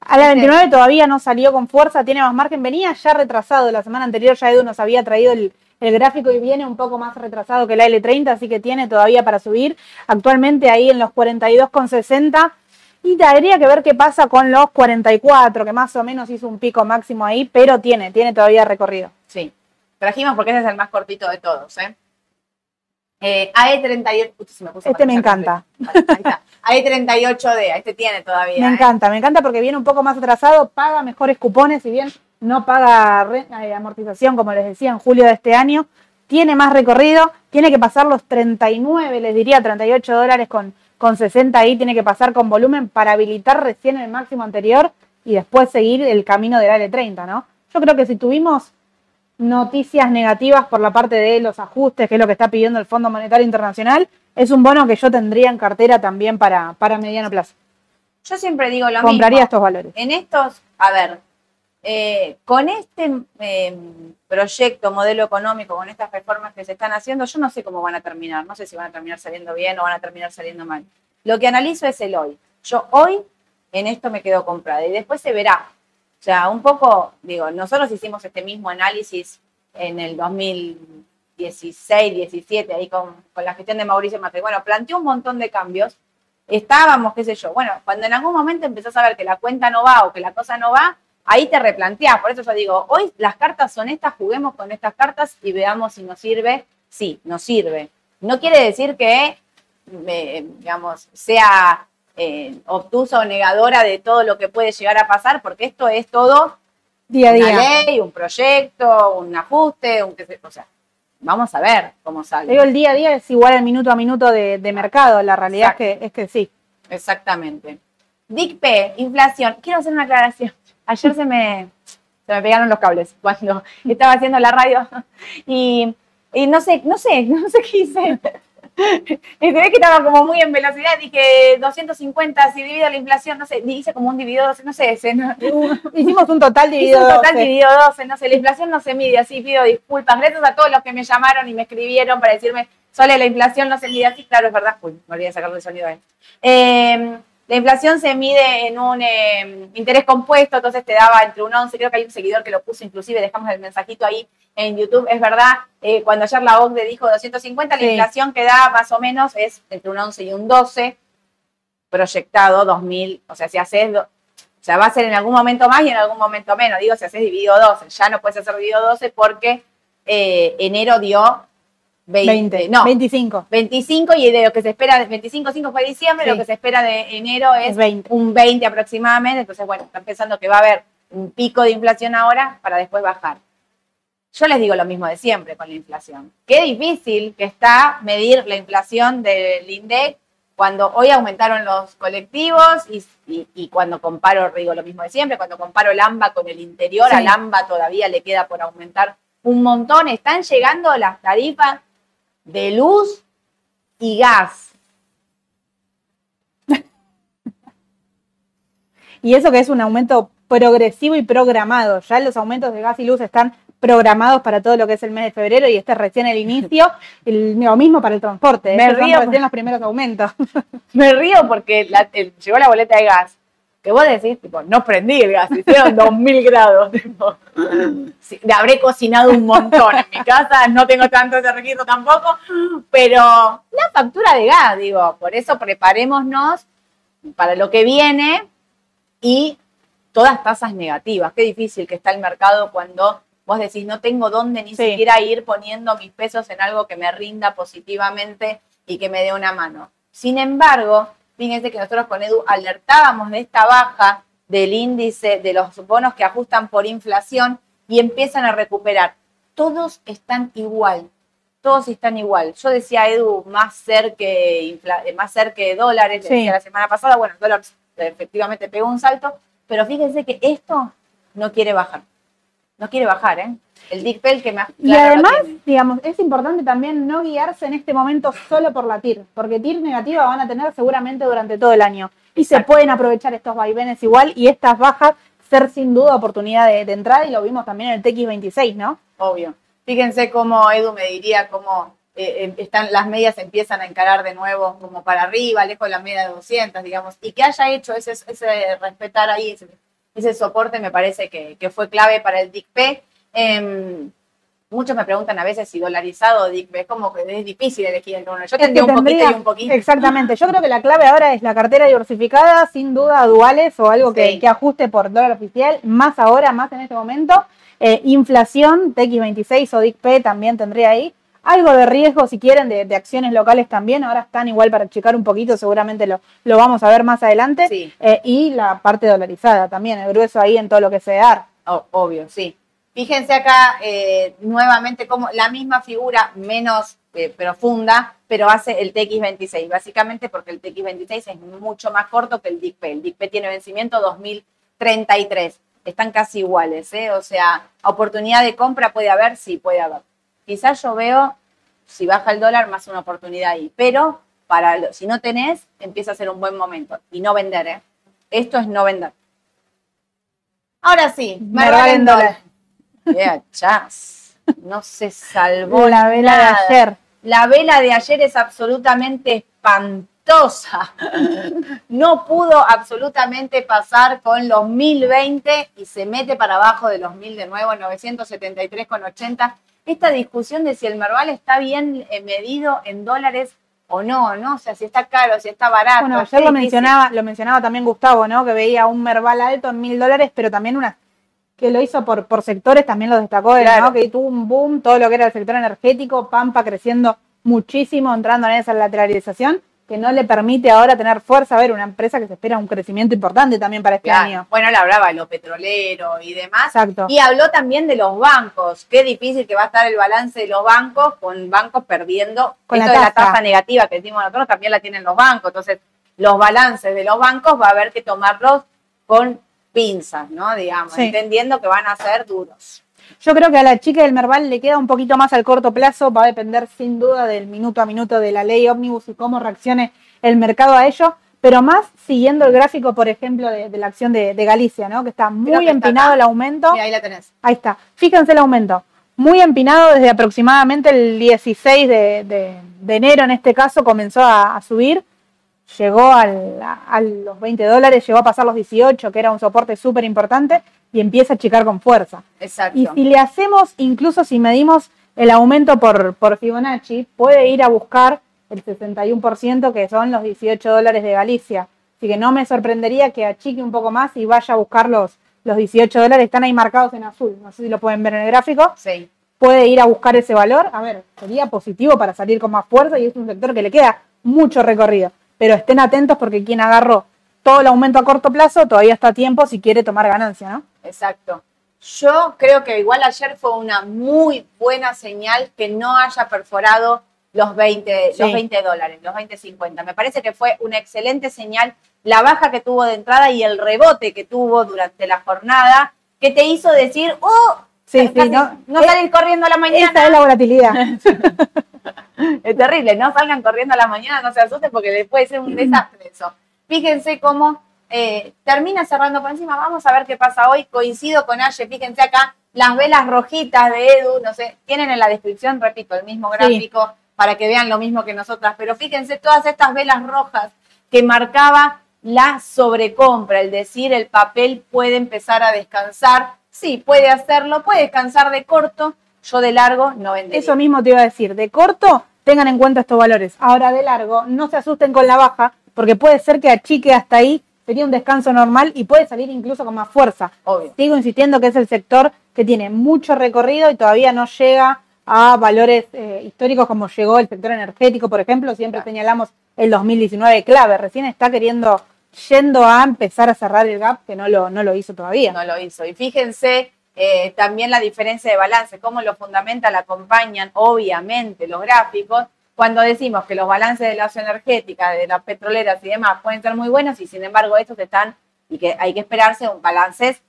A la 29 todavía no salió con fuerza, tiene más margen. Venía ya retrasado. La semana anterior ya Edu nos había traído el, el gráfico y viene un poco más retrasado que la L30, así que tiene todavía para subir. Actualmente ahí en los 42,60. Y habría que ver qué pasa con los 44, que más o menos hizo un pico máximo ahí, pero tiene, tiene todavía recorrido. Sí, trajimos porque ese es el más cortito de todos, ¿eh? Eh, AE38, Uy, se me puso Este me encanta. Ahí está. AE38D, este tiene todavía. Me ¿eh? encanta, me encanta porque viene un poco más atrasado, paga mejores cupones, si bien no paga eh, amortización, como les decía, en julio de este año, tiene más recorrido, tiene que pasar los 39, les diría 38 dólares con, con 60 ahí, tiene que pasar con volumen para habilitar recién el máximo anterior y después seguir el camino del L30, ¿no? Yo creo que si tuvimos noticias negativas por la parte de los ajustes, que es lo que está pidiendo el Fondo Monetario Internacional, es un bono que yo tendría en cartera también para, para mediano plazo. Yo siempre digo lo Compraría mismo. estos valores. En estos, a ver, eh, con este eh, proyecto, modelo económico, con estas reformas que se están haciendo, yo no sé cómo van a terminar. No sé si van a terminar saliendo bien o van a terminar saliendo mal. Lo que analizo es el hoy. Yo hoy en esto me quedo comprada y después se verá. O sea, un poco, digo, nosotros hicimos este mismo análisis en el 2016, 17, ahí con, con la gestión de Mauricio Macri. Bueno, planteó un montón de cambios estábamos, qué sé yo. Bueno, cuando en algún momento empezás a ver que la cuenta no va o que la cosa no va, ahí te replanteás. Por eso yo digo, hoy las cartas son estas, juguemos con estas cartas y veamos si nos sirve. Sí, nos sirve. No quiere decir que, eh, digamos, sea eh, obtusa o negadora de todo lo que puede llegar a pasar, porque esto es todo Día a una día. ley, un proyecto, un ajuste, un o sea, vamos a ver cómo sale. Digo, el día a día es igual al minuto a minuto de, de mercado. La realidad es que, es que sí. Exactamente. DICP, inflación. Quiero hacer una aclaración. Ayer se me, se me pegaron los cables cuando estaba haciendo la radio y, y no sé, no sé, no sé qué hice. Y ve que estaba como muy en velocidad, dije 250 si divido la inflación, no sé, hice como un dividido 12, no sé, ese, no, Hicimos un total dividido un total 12. dividido 12, no sé, la inflación no se mide así, pido disculpas. Gracias a todos los que me llamaron y me escribieron para decirme, Sole, la inflación no se mide así, claro, es verdad. Uy, me olvidé de sacarle el sonido ahí. Eh, la inflación se mide en un eh, interés compuesto, entonces te daba entre un 11, creo que hay un seguidor que lo puso, inclusive dejamos el mensajito ahí en YouTube, es verdad, eh, cuando ayer la OCDE dijo 250, Sí. la inflación que da más o menos es entre un 11 y un 12, proyectado 2000, o sea, si haces, o sea, va a ser en algún momento más y en algún momento menos, digo, si haces dividido 12, ya no puedes hacer dividido 12 porque eh, enero dio 20, 20, no, 25. 25 y de lo que se espera, de 25, 5 fue diciembre, Sí. lo que se espera de enero es Es 20. un 20 aproximadamente, entonces bueno, están pensando que va a haber un pico de inflación ahora para después bajar. Yo les digo lo mismo de siempre con la inflación. Qué difícil que está medir la inflación del INDEC cuando hoy aumentaron los colectivos y, y- y cuando comparo, digo lo mismo de siempre, cuando comparo el AMBA con el interior, Sí. al AMBA todavía le queda por aumentar un montón. Están llegando las tarifas de luz y gas. Y eso que es un aumento progresivo y programado. Ya los aumentos de gas y luz están programados para todo lo que es el mes de febrero y este es recién el inicio. El- lo mismo para el transporte. Me Estos son río recién los primeros aumentos. Me río porque la- el- llegó la boleta de gas. Que vos decís, tipo, no prendí el gas, hicieron 2000 grados. Tipo, Sí, habré cocinado un montón en mi casa, no tengo tanto ese registro tampoco, pero la factura de gas, digo, por eso preparémonos para lo que viene y todas tasas negativas. Qué difícil que está el mercado cuando vos decís, no tengo dónde ni Sí. siquiera ir poniendo mis pesos en algo que me rinda positivamente y que me dé una mano. Sin embargo, fíjense que nosotros con Edu alertábamos de esta baja del índice de los bonos que ajustan por inflación y empiezan a recuperar. Todos están igual, todos están igual. Yo decía, Edu, más cerca que, eh, más cerca de dólares, Sí. decía la semana pasada, bueno, el dólar efectivamente pegó un salto, pero fíjense que esto no quiere bajar. No quiere bajar, ¿eh? El DICPEL que más. Y además, digamos, es importante también no guiarse en este momento solo por la TIR, porque TIR negativa van a tener seguramente durante todo el año. Y se pueden aprovechar estos vaivenes igual y estas bajas ser sin duda oportunidad de, de entrada y lo vimos también en el TX26, ¿no? Obvio. Fíjense cómo Edu me diría cómo eh, eh, están, las medias empiezan a encarar de nuevo como para arriba, lejos de la media de 200, digamos, y que haya hecho ese, ese respetar ahí, ese, ese soporte me parece que, que fue clave para el DICP. Em, muchos me preguntan a veces si dolarizado o DICP, es como que es difícil elegir entre uno. Yo tendría un poquito y un poquito. Exactamente. Yo creo que la clave ahora es la cartera diversificada, sin duda duales o algo que, que ajuste por dólar oficial, más ahora, más en este momento. Eh, inflación, TX26 o DICP también tendría ahí. Algo de riesgo, si quieren, de, de acciones locales también. Ahora están igual para checar un poquito, seguramente lo, lo vamos a ver más adelante. Sí. Eh, y la parte dolarizada también, el grueso ahí en todo lo que se da. O- obvio, sí. Fíjense acá eh, nuevamente como la misma figura menos eh, profunda, pero hace el TX26, básicamente porque el TX26 es mucho más corto que el DICP. El DICP tiene vencimiento 2033. Están casi iguales, ¿eh? O sea, oportunidad de compra puede haber, sí, puede haber. Quizás yo veo, si baja el dólar, más una oportunidad ahí, pero para si no tenés, empieza a ser un buen momento. Y no vender, ¿eh? Esto es no vender. Ahora sí, Merval en dólar. Yeah, chas. No se salvó La vela de ayer. La vela de ayer es absolutamente espantosa. No pudo absolutamente pasar con los 1020 y se mete para abajo de los 1000 de nuevo, 973,80. Esta discusión de si el Merval está bien eh, medido en dólares o no, ¿no? O sea, si está caro, si está barato. Bueno, ayer lo mencionaba, lo mencionaba también Gustavo, ¿no? Que veía un Merval alto en mil dólares, pero también una que lo hizo por, por sectores, también lo destacó él, Claro. ¿no? Que tuvo un boom, todo lo que era el sector energético, Pampa creciendo muchísimo, entrando en esa lateralización, que no le permite ahora tener fuerza. A ver, una empresa que se espera un crecimiento importante también para este Claro. año. Bueno, él hablaba de lo petrolero y demás. Exacto. Y habló también de los bancos. Qué difícil que va a estar el balance de los bancos con bancos perdiendo. Con la Esto de la tasa. tasa negativa que decimos nosotros también la tienen los bancos. Entonces, los balances de los bancos va a haber que tomarlos con pinzas, ¿no? Digamos, Sí. entendiendo que van a ser duros. Yo creo que a la chica del Merval le queda un poquito más al corto plazo, va a depender sin duda del minuto a minuto de la ley ómnibus y cómo reaccione el mercado a ello, pero más siguiendo el gráfico, por ejemplo, de, de la acción de, de Galicia, ¿no? que está muy que empinado el aumento. Mira, ahí la tenés. Ahí está, fíjense el aumento. Muy empinado desde aproximadamente el 16 de, de- de enero, en este caso, comenzó a, a subir. Llegó al- a, los 20 dólares, llegó a pasar los 18, que era un soporte súper importante, y empieza a achicar con fuerza. Exacto. Y si le hacemos, incluso si medimos el aumento por, por Fibonacci, puede ir a buscar el 61%, que son los 18 dólares de Galicia. Así que no me sorprendería que achique un poco más y vaya a buscar los, los 18 dólares. Están ahí marcados en azul. No sé si lo pueden ver en el gráfico. Sí. Puede ir a buscar ese valor. A ver, sería positivo para salir con más fuerza y es un sector que le queda mucho recorrido. Pero estén atentos porque quien agarró todo el aumento a corto plazo todavía está a tiempo si quiere tomar ganancia, ¿no? Exacto. Yo creo que igual ayer fue una muy buena señal que no haya perforado los 20, Sí. los 20 dólares, los 20.50. Me parece que fue una excelente señal la baja que tuvo de entrada y el rebote que tuvo durante la jornada que te hizo decir, oh, Sí, sí, no, no, salir corriendo a la mañana. Esa es la volatilidad. Es terrible, no salgan corriendo a la mañana, no se asusten porque les puede ser un desastre eso. Fíjense cómo eh, termina cerrando por encima. Vamos a ver qué pasa hoy. Coincido con Aye, fíjense acá las velas rojitas de Edu, no sé, tienen en la descripción, repito, el mismo gráfico para que vean lo mismo que nosotras. Pero fíjense todas estas velas rojas que marcaba la sobrecompra, el decir el papel puede empezar a descansar. Sí, puede hacerlo, puede descansar de corto. Yo de largo no vendería. Eso mismo te iba a decir. De corto, tengan en cuenta estos valores. Ahora de largo, no se asusten con la baja, porque puede ser que achique hasta ahí, sería un descanso normal y puede salir incluso con más fuerza. Obvio. Sigo insistiendo que es el sector que tiene mucho recorrido y todavía no llega a valores eh, históricos como llegó el sector energético, por ejemplo. Siempre Claro. señalamos el 2019 clave. Recién está queriendo, yendo a empezar a cerrar el gap, que no lo, no lo hizo todavía. no lo hizo. Y fíjense eh, también la diferencia de balance, cómo lo fundamenta, la acompañan, obviamente, los gráficos. Cuando decimos que los balances de las energéticas, de las petroleras y demás pueden ser muy buenos y sin embargo estos están, y que hay que esperarse un balances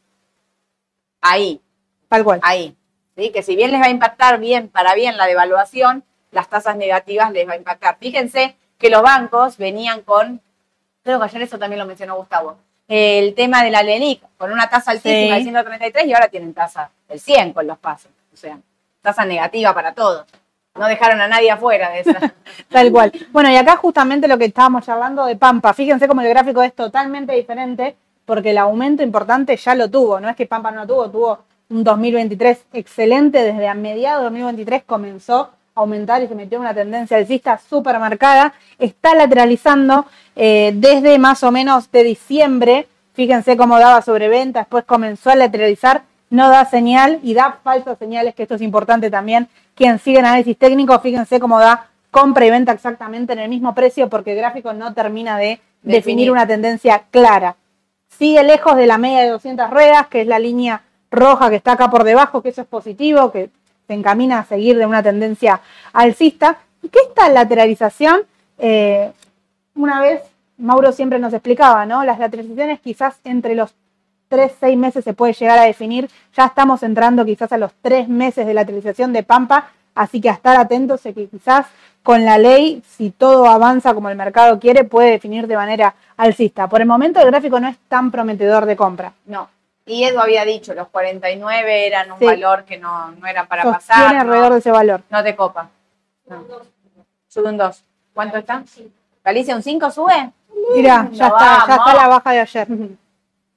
ahí, Tal cual. ahí. ¿sí? Que si bien les va a impactar bien, para bien la devaluación, las tasas negativas les va a impactar. Fíjense que los bancos venían con, creo que ayer eso también lo mencionó Gustavo, el tema de la LELIC, con una tasa altísima Sí. del 133 y ahora tienen tasa del 100 con los pasos. O sea, tasa negativa para todos. No dejaron a nadie afuera de esa. Tal cual. Bueno, y acá justamente lo que estábamos charlando de Pampa. Fíjense cómo el gráfico es totalmente diferente porque el aumento importante ya lo tuvo. No es que Pampa no lo tuvo, tuvo un 2023 excelente. Desde a mediados de 2023 comenzó aumentar y se metió en una tendencia alcista súper marcada. Está lateralizando eh, desde más o menos de diciembre. Fíjense cómo daba sobreventa, después comenzó a lateralizar, no da señal y da falsas señales, que esto es importante también. Quien sigue el análisis técnico, fíjense cómo da compra y venta exactamente en el mismo precio porque el gráfico no termina de definir, Definir. una tendencia clara. Sigue lejos de la media de 200 ruedas, que es la línea roja que está acá por debajo, que eso es positivo, que se encamina a seguir de una tendencia alcista. ¿Y qué esta lateralización? Eh, una vez Mauro siempre nos explicaba, ¿no? Las lateralizaciones quizás entre los 3, 6 meses se puede llegar a definir. Ya estamos entrando quizás a los 3 meses de lateralización de Pampa, así que a estar atentos que quizás con la ley, si todo avanza como el mercado quiere, puede definir de manera alcista. Por el momento el gráfico no es tan prometedor de compra. No. Y Edu había dicho, los 49 eran un Sí. valor que no, no era para Sostiene pasar. alrededor no, de ese valor. no te copa. No. Sube un 2. ¿Cuánto está? Galicia, un 5 sube. Mira, ya está, ya está la baja de ayer.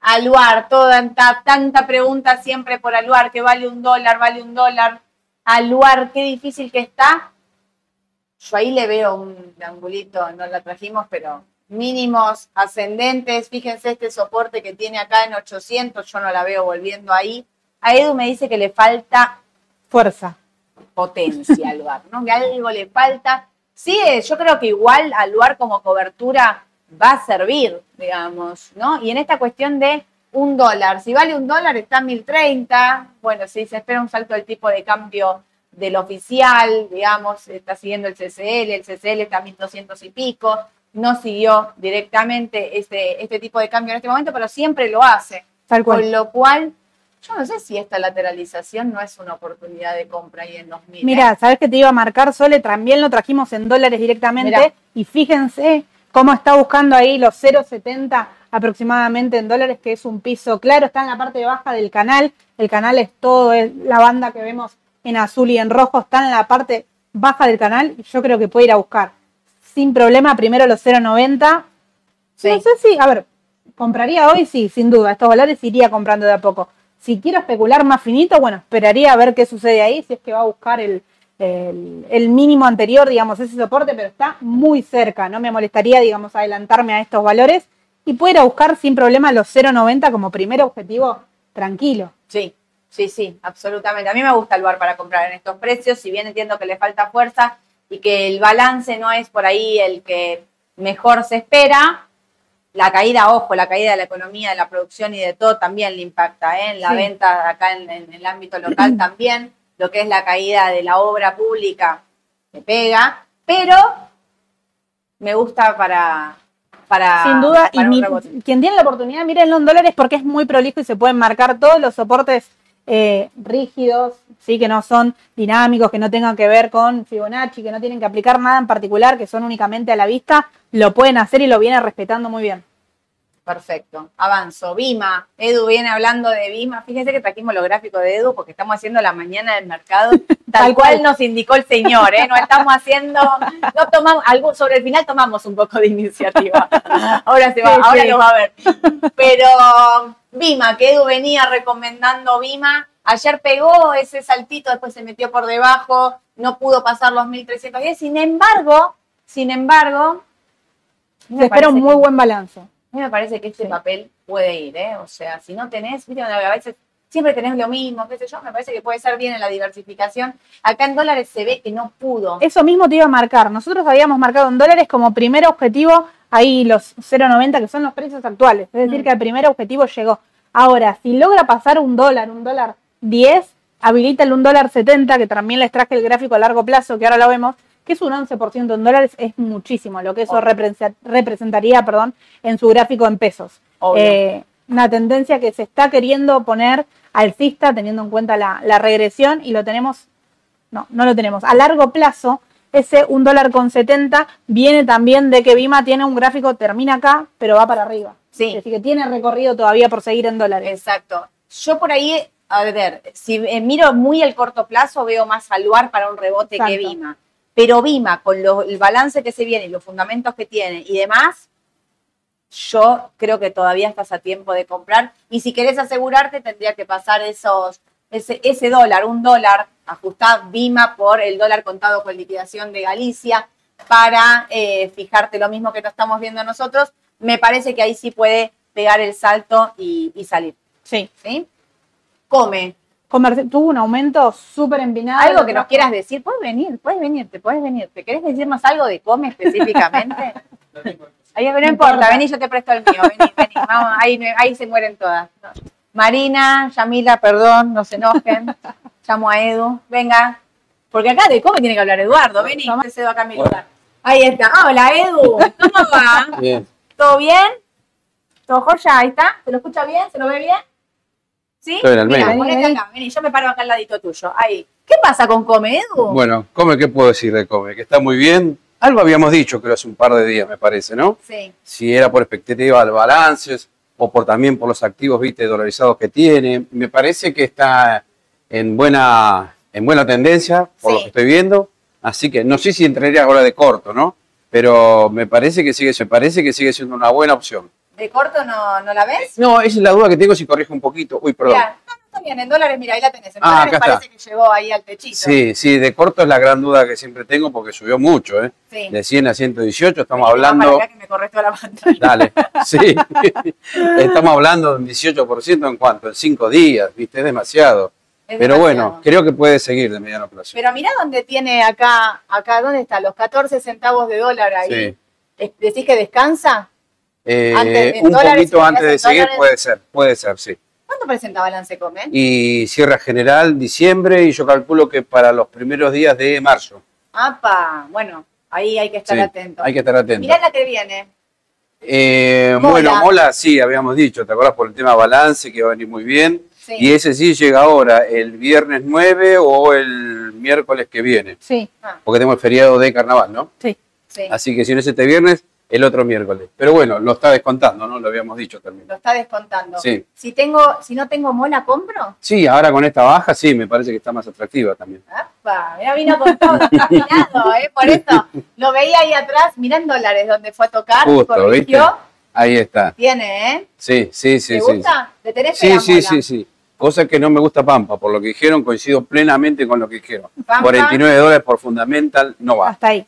Aluar, toda tanta, tanta pregunta siempre por Aluar, que vale un dólar, vale un dólar. Aluar, qué difícil que está. Yo ahí le veo un triangulito, no la trajimos, pero mínimos ascendentes. Fíjense este soporte que tiene acá en 800, yo no la veo volviendo ahí. A Edu me dice que le falta Fuerza. potencia al lugar, ¿no? Que algo le falta. Sí, yo creo que igual al lugar como cobertura va a servir, digamos, ¿no? Y en esta cuestión de un dólar, si vale un dólar está en 1030, bueno, si se espera un salto del tipo de cambio del oficial, digamos, está siguiendo el CCL, el CCL está a 1200 y pico, no siguió directamente este, este tipo de cambio en este momento, pero siempre lo hace. Tal cual. Con lo cual, yo no sé si esta lateralización no es una oportunidad de compra ahí en 2000. ¿eh? Mira, ¿sabes que te iba a marcar, Sole? También lo trajimos en dólares directamente. Mirá. Y fíjense cómo está buscando ahí los 0,70 aproximadamente en dólares, que es un piso claro. Está en la parte baja del canal. El canal es todo, es la banda que vemos en azul y en rojo. Está en la parte baja del canal. y Yo creo que puede ir a buscar sin problema primero los 0,90. Sí. No sé si, a ver, compraría hoy, sí, sin duda. Estos valores iría comprando de a poco. Si quiero especular más finito, bueno, esperaría a ver qué sucede ahí, si es que va a buscar el, el, el mínimo anterior, digamos, ese soporte, pero está muy cerca. No me molestaría, digamos, adelantarme a estos valores y a buscar sin problema los 0,90 como primer objetivo tranquilo. Sí, sí, sí, absolutamente. A mí me gusta el lugar para comprar en estos precios, si bien entiendo que le falta fuerza y que el balance no es por ahí el que mejor se espera. La caída, ojo, la caída de la economía, de la producción y de todo también le impacta, ¿eh? en la Sí. venta acá en, en el ámbito local también, lo que es la caída de la obra pública se pega, pero me gusta para... para Sin duda, y para mi- quien tiene la oportunidad, mírenlo en dólares porque es muy prolijo y se pueden marcar todos los soportes eh, rígidos, sí, que no son dinámicos, que no tengan que ver con Fibonacci, que no tienen que aplicar nada en particular, que son únicamente a la vista, lo pueden hacer y lo vienen respetando muy bien. Perfecto, avanzo. Vima, Edu viene hablando de Vima. Fíjense que trajimos los gráficos de Edu porque estamos haciendo la mañana del mercado, tal, cual. nos indicó el señor, ¿eh? No estamos haciendo, no tomamos, algo, sobre el final tomamos un poco de iniciativa. Ahora se va, Sí, ahora sí. lo va a ver. Pero Vima, que Edu venía recomendando Vima, ayer pegó ese saltito, después se metió por debajo, no pudo pasar los 1310. Sin embargo, sin embargo, Se espera un muy que- buen balance. Mí me parece que este Sí. papel puede ir, ¿eh? O sea, si no tenés, viste, a veces siempre tenés lo mismo, qué sé yo, me parece que puede ser bien en la diversificación. Acá en dólares se ve que no pudo. Eso mismo te iba a marcar. Nosotros habíamos marcado en dólares como primer objetivo ahí los 0,90 que son los precios actuales. Es decir, Mm. que el primer objetivo llegó. Ahora, si logra pasar un dólar, un dólar 10, habilita el un dólar 70, que también les traje el gráfico a largo plazo, que ahora lo vemos, que es un 11% en dólares, es muchísimo lo que eso representa- representaría perdón, en su gráfico en pesos. Eh, una tendencia que se está queriendo poner alcista teniendo en cuenta la, la regresión y lo tenemos, no, no lo tenemos. A largo plazo, ese un dólar con 70 viene también de que Vima tiene un gráfico, termina acá, pero va para arriba. Sí. Decir, que tiene recorrido todavía por seguir en dólares. Exacto. Yo por ahí, a ver, si miro muy el corto plazo, veo más al lugar para un rebote que. Vima. Pero Vima, con lo- el balance que se viene y los fundamentos que tiene y demás, yo creo que todavía estás a tiempo de comprar. Y si querés asegurarte, tendría que pasar esos, ese, ese dólar, un dólar, ajustar Vima por el dólar contado con liquidación de Galicia para eh, fijarte lo mismo que no estamos viendo nosotros. Me parece que ahí sí puede pegar el salto y, y salir. Sí. ¿sí? Come. Tuvo un aumento súper empinado. Algo que nos quieras decir, puedes venir, puedes venirte, puedes venirte. ¿Querés decirnos algo de come específicamente? Ahí, no, No importa, importa. vení, yo te presto el mío, vení, vení. Vamos, ahí, ahí se mueren todas. Marina, Yamila, perdón, no se enojen. Llamo a Edu, venga. Porque acá de come tiene que hablar Eduardo, vení, te cedo acá a mi lugar. Ahí está. Hola, Edu, ¿cómo va? Bien. ¿Todo bien? ¿Todo joya? Ahí está. ¿Se lo escucha bien? ¿Se lo ve bien? ¿Sí? Estoy en el Mira, ponete acá, vení, yo me paro acá al ladito tuyo. Ahí. ¿Qué pasa con Come, Edu? Bueno, Come, ¿qué puedo decir de Come? Que está muy bien. Algo habíamos dicho, creo, hace un par de días, me parece, ¿no? Sí. Si era por expectativa de balances o por también por los activos, viste, dolarizados que tiene. Me parece que está en buena, en buena tendencia, por lo que estoy viendo. Así que no sé si entraría ahora de corto, ¿no? Pero me parece que sigue, me parece que sigue siendo una buena opción. ¿De corto no, no la ves? No, esa es la duda que tengo si corrijo un poquito. Uy, perdón. Mira, no, no, está bien, en dólares, mira, ahí la tenés. En Ah, dólares parece que llegó ahí al techito. Sí, sí, de corto es la gran duda que siempre tengo porque subió mucho, ¿eh? Sí. De 100 a 118 estamos vamos hablando... para que me corres toda la pantalla. Dale, sí. Estamos hablando de un 18% en cuanto, en 5 días, ¿viste? Es demasiado. Es Pero bueno, creo que puede seguir de mediano plazo. Pero mirá dónde tiene acá, acá, ¿dónde está? Los 14 centavos de dólar ahí. Sí. ¿Decís que descansa? Eh, un dólares, poquito antes de en seguir dólares. puede ser, puede ser, sí. ¿Cuánto presenta balance come? Y cierra general diciembre y yo calculo que para los primeros días de marzo. ¡Apa! Bueno, ahí hay que estar Sí, atento. hay que estar atento. Mirá la que viene. Eh, Mola. Bueno, Mola sí, habíamos dicho, ¿te acuerdas por el tema balance que va a venir muy bien? Sí. Y ese sí llega ahora, el viernes 9 o el miércoles que viene, Sí, Ah, porque tenemos el feriado de carnaval, ¿no? sí. sí. Así que si no es este viernes, el otro miércoles. Pero bueno, lo está descontando, ¿no? Lo habíamos dicho también. Lo está descontando. Sí. Si tengo, si no tengo mola, ¿compro? Sí, ahora con esta baja, sí, me parece que está más atractiva también. ¡Apa! Mirá, vino con todo, ¿eh? Por eso, lo veía ahí atrás, mirá en dólares donde fue a tocar, Justo, corrigió. ¿viste? Ahí está. Tiene, ¿eh? Sí, sí, sí, ¿Te sí. gusta? ¿Le tenés Sí, a sí, Mola? sí, sí. Cosa que no me gusta Pampa, por lo que dijeron, coincido plenamente con lo que dijeron. Pampa. 49 dólares por fundamental no va. Hasta ahí.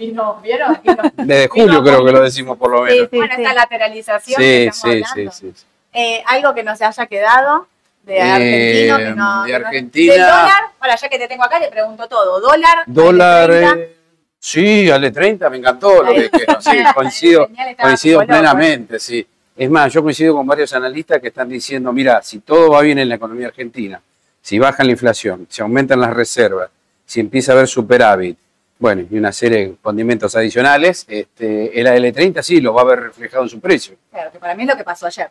Vino, ¿vieron? Vino. Desde julio creo que lo decimos por lo menos. Sí, bueno, sí. esta lateralización que Sí, sí, sí, sí. sí. Eh, algo que no se haya quedado de Eh, argentino, que no, de no- Argentina. Del dólar, para ya que te tengo acá, te pregunto todo. Dólar. Dólar, Ale 30. sí, Ale 30, me encantó lo que dijeron. Sí, coincido, coincido loco, plenamente, sí. Es más, yo coincido con varios analistas que están diciendo, mira, si todo va bien en la economía argentina, si baja la inflación, si aumentan las reservas, si empieza a haber superávit, bueno, y una serie de condimentos adicionales, este, el AL30 sí lo va a ver reflejado en su precio. Claro, que para mí es lo que pasó ayer.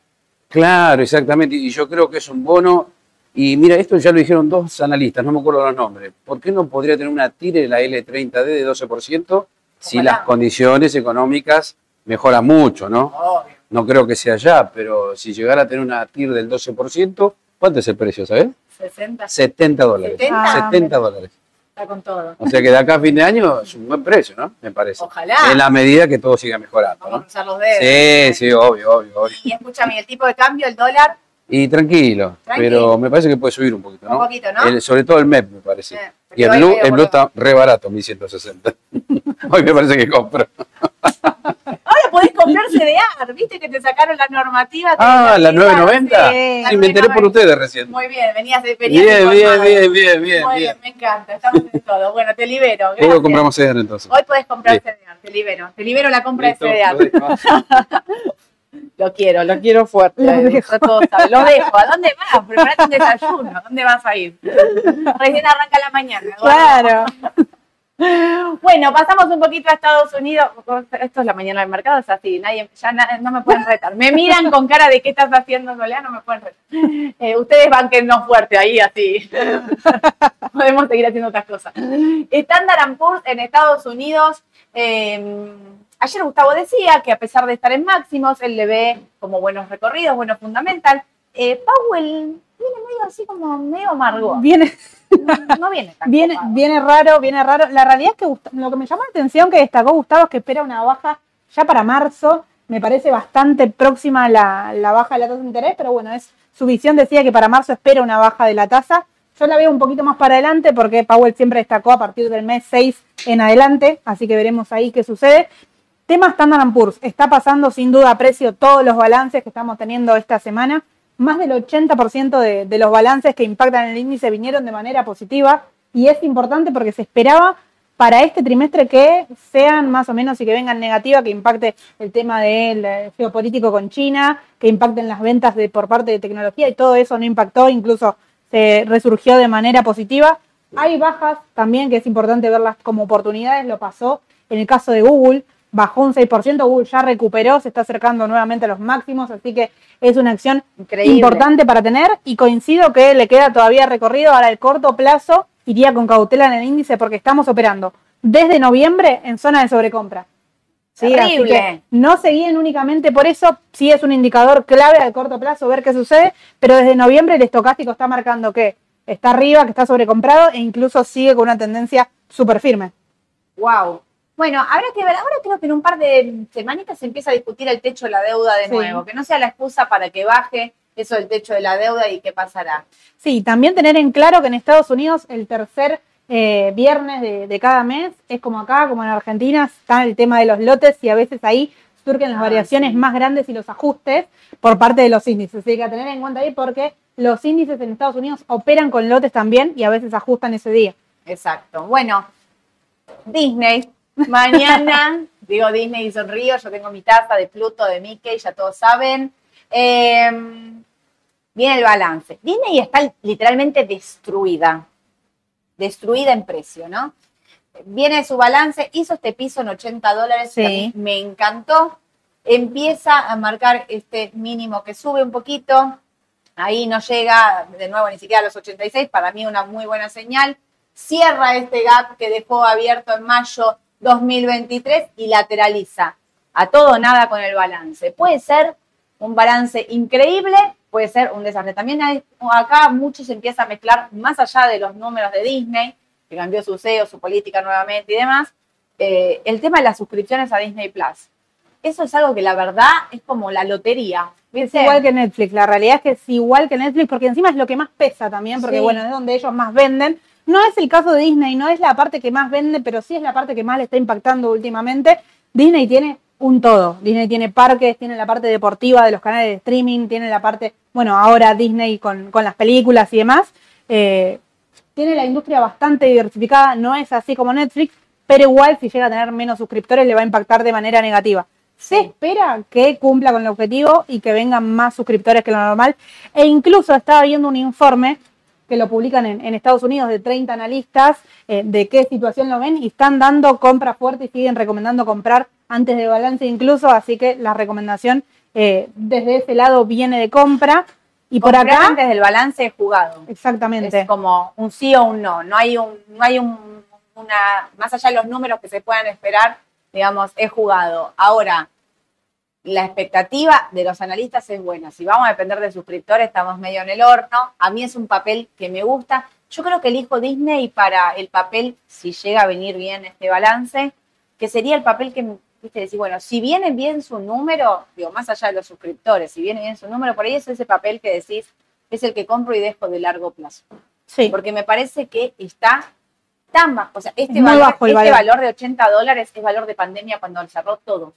Claro, exactamente. Y yo creo que es un bono. Y mira, esto ya lo dijeron dos analistas, no me acuerdo los nombres. ¿Por qué no podría tener una tire la L30D de 12% si Ojalá. las condiciones económicas mejoran mucho, ¿no? Obvio. No creo que sea ya, pero si llegara a tener una TIR del 12%, ¿cuánto es el precio, sabes? 60. 70 dólares. ¿70? 70 dólares. Está con todo. O sea que de acá a fin de año es un buen precio, ¿no? Me parece. Ojalá. En la medida que todo siga mejorando, Vamos a ¿no? cruzar los dedos. Sí, sí, obvio, obvio, obvio. Y escúchame, el tipo de cambio, el dólar, Y tranquilo, Tranquilo. pero me parece que puede subir un poquito, ¿no? Un poquito, ¿no? El- sobre todo el MEP, me parece. Eh, y el Blue, el Blue está re barato, 1160. Hoy me parece que compro. Podés comprar CDR, viste que te sacaron la normativa. Ah, la aplicaron, 990. sí, la Sí, me enteré por 990. ustedes recién. Muy bien, venías, de- venías Bien, bien, bien, bien, bien, Muy bien. me encanta, estamos en todo. Bueno, te libero. Luego gracias. compramos CDR entonces. Hoy podés comprar. CDR, te libero. Te libero la compra Listo, de CDR. Lo quiero, lo quiero fuerte. Lo eh, dejo. Lo dejo. ¿A dónde vas? Preparate un desayuno. ¿A dónde vas a ir? Recién arranca la mañana. Claro. Bueno, pasamos un poquito a Estados Unidos. Esto es la mañana del mercado, es así, nadie, ya no me pueden retar. Me miran con cara de qué estás haciendo, Soledad, no me pueden retar. Eh, ustedes van que no fuerte ahí, así. Podemos seguir haciendo otras cosas. Standard Poor's en Estados Unidos. eh, ayer Gustavo decía que a pesar de estar en máximos, él le ve como buenos recorridos, buenos fundamental. Eh, Powell viene medio así como medio amargo. Viene, No viene tan viene, copado. viene raro, viene raro. La realidad es que Gust- lo que me llamó la atención que destacó Gustavo es que espera una baja ya para marzo. Me parece bastante próxima la, la baja de la tasa de interés, pero bueno, es su visión decía que para marzo espera una baja de la tasa. Yo la veo un poquito más para adelante porque Powell siempre destacó a partir del mes 6 en adelante, así que veremos ahí qué sucede. Tema Standard Poor's, está pasando sin duda a precio todos los balances que estamos teniendo esta semana. Más del 80% de, de los balances que impactan en el índice vinieron de manera positiva y es importante porque se esperaba para este trimestre que sean más o menos y que vengan negativas, que impacte el tema del eh, geopolítico con China, que impacten las ventas de, por parte de tecnología y todo eso no impactó, incluso se resurgió de manera positiva. Hay bajas también que es importante verlas como oportunidades, lo pasó en el caso de Google, bajó un 6%, Google ya recuperó, se está acercando nuevamente a los máximos, así que es una acción Increíble. importante para tener y coincido que le queda todavía recorrido ahora el corto plazo iría con cautela en el índice porque estamos operando desde noviembre en zona de sobrecompra. Sí, así Terrible. que no se guíen únicamente por eso, sí es un indicador clave al corto plazo ver qué sucede, pero desde noviembre el estocástico está marcando que está arriba, que está sobrecomprado e incluso sigue con una tendencia súper firme. Wow. Bueno, habrá que ver, ahora creo que en un par de semanitas se empieza a discutir el techo de la deuda de Sí. nuevo, que no sea la excusa para que baje eso del techo de la deuda y qué pasará. Sí, también tener en claro que en Estados Unidos el tercer eh, viernes de, de cada mes es como acá, como en Argentina, está el tema de los lotes y a veces ahí surgen las Ah, variaciones sí. más grandes y los ajustes por parte de los índices. Así que a tener en cuenta ahí porque los índices en Estados Unidos operan con lotes también y a veces ajustan ese día. Exacto. Bueno, Disney. Mañana, digo Disney y sonrío, yo tengo mi taza de Pluto, de Mickey, ya todos saben. Eh, viene el balance. Disney está literalmente destruida. Destruida en precio, ¿no? Viene su balance, hizo este piso en 80 dólares, que a mí Sí. me encantó. Empieza a marcar este mínimo que sube un poquito. Ahí no llega de nuevo ni siquiera a los 86, para mí una muy buena señal. Cierra este gap que dejó abierto en mayo 2023 y lateraliza a todo o nada con el balance. Puede ser un balance increíble, puede ser un desastre. También hay, acá mucho se empieza a mezclar más allá de los números de Disney, que cambió su CEO, su política nuevamente y demás, eh, el tema de las suscripciones a Disney Plus. Eso es algo que la verdad es como la lotería. Es igual que Netflix, la realidad es que es igual que Netflix, porque encima es lo que más pesa también, porque Sí. bueno, es donde ellos más venden. No es el caso de Disney, no es la parte que más vende, pero sí es la parte que más le está impactando últimamente. Disney tiene un todo. Disney tiene parques, tiene la parte deportiva de los canales de streaming, tiene la parte, bueno, ahora Disney con, con las películas y demás. Eh, tiene la industria bastante diversificada, no es así como Netflix, pero igual si llega a tener menos suscriptores le va a impactar de manera negativa. Se espera que cumpla con el objetivo y que vengan más suscriptores que lo normal. E incluso estaba viendo un informe que lo publican en, en Estados Unidos de 30 analistas eh, de qué situación lo ven y están dando compra fuerte y siguen recomendando comprar antes de balance incluso, así que la recomendación eh, desde ese lado viene de compra. Y por acá, antes del balance es jugado. exactamente. Es como un sí o un no. No hay un, no hay un, una, más allá de los números que se puedan esperar, digamos, es jugado. Ahora, la expectativa de los analistas es buena. Si vamos a depender de suscriptores, estamos medio en el horno. A mí es un papel que me gusta. Yo creo que elijo Disney para el papel, si llega a venir bien este balance, que sería el papel que, viste, decir, bueno, si viene bien su número, digo, más allá de los suscriptores, si viene bien su número, por ahí es ese papel que decís, es el que compro y dejo de largo plazo Sí, porque me parece que está tan bajo. O sea, este, valor, bajo este valor. valor de 80 dólares es valor de pandemia cuando cerró todo.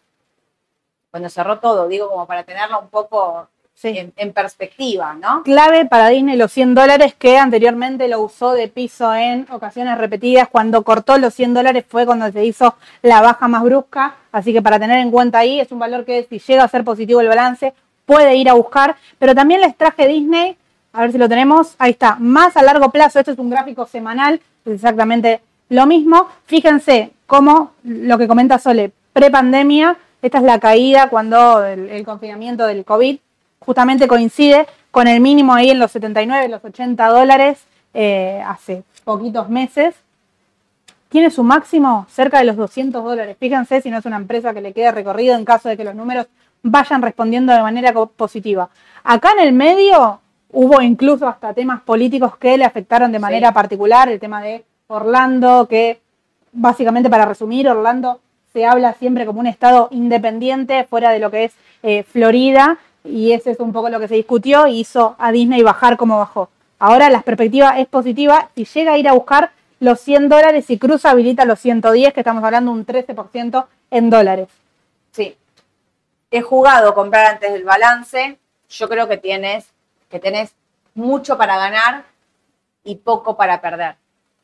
Cuando cerró todo, digo, como para tenerlo un poco sí. en, en perspectiva, ¿no? clave para Disney los 100 dólares que anteriormente lo usó de piso en ocasiones repetidas. Cuando cortó los 100 dólares fue cuando se hizo la baja más brusca. Así que para tener en cuenta ahí es un valor que si llega a ser positivo el balance puede ir a buscar. Pero también les traje Disney, a ver si lo tenemos. Ahí está, más a largo plazo. Este es un gráfico semanal, es exactamente Lo mismo, fíjense cómo lo que comenta Sole, prepandemia, esta es la caída cuando el, el confinamiento del COVID justamente coincide con el mínimo ahí en los 79, los 80 dólares eh, hace poquitos meses. Tiene su máximo cerca de los 200 dólares. Fíjense si no es una empresa que le quede recorrido en caso de que los números vayan respondiendo de manera positiva. Acá en el medio hubo incluso hasta temas políticos que le afectaron de manera Sí. particular, el tema de Orlando, que básicamente para resumir, Orlando se habla siempre como un estado independiente fuera de lo que es eh, Florida y ese es un poco lo que se discutió y hizo a Disney bajar como bajó. Ahora la perspectiva es positiva, si llega a ir a buscar los 100 dólares y cruza habilita los 110, que estamos hablando un 13% en dólares. Sí. He jugado comprar antes del balance. Yo creo que tienes, que tenés mucho para ganar y poco para perder.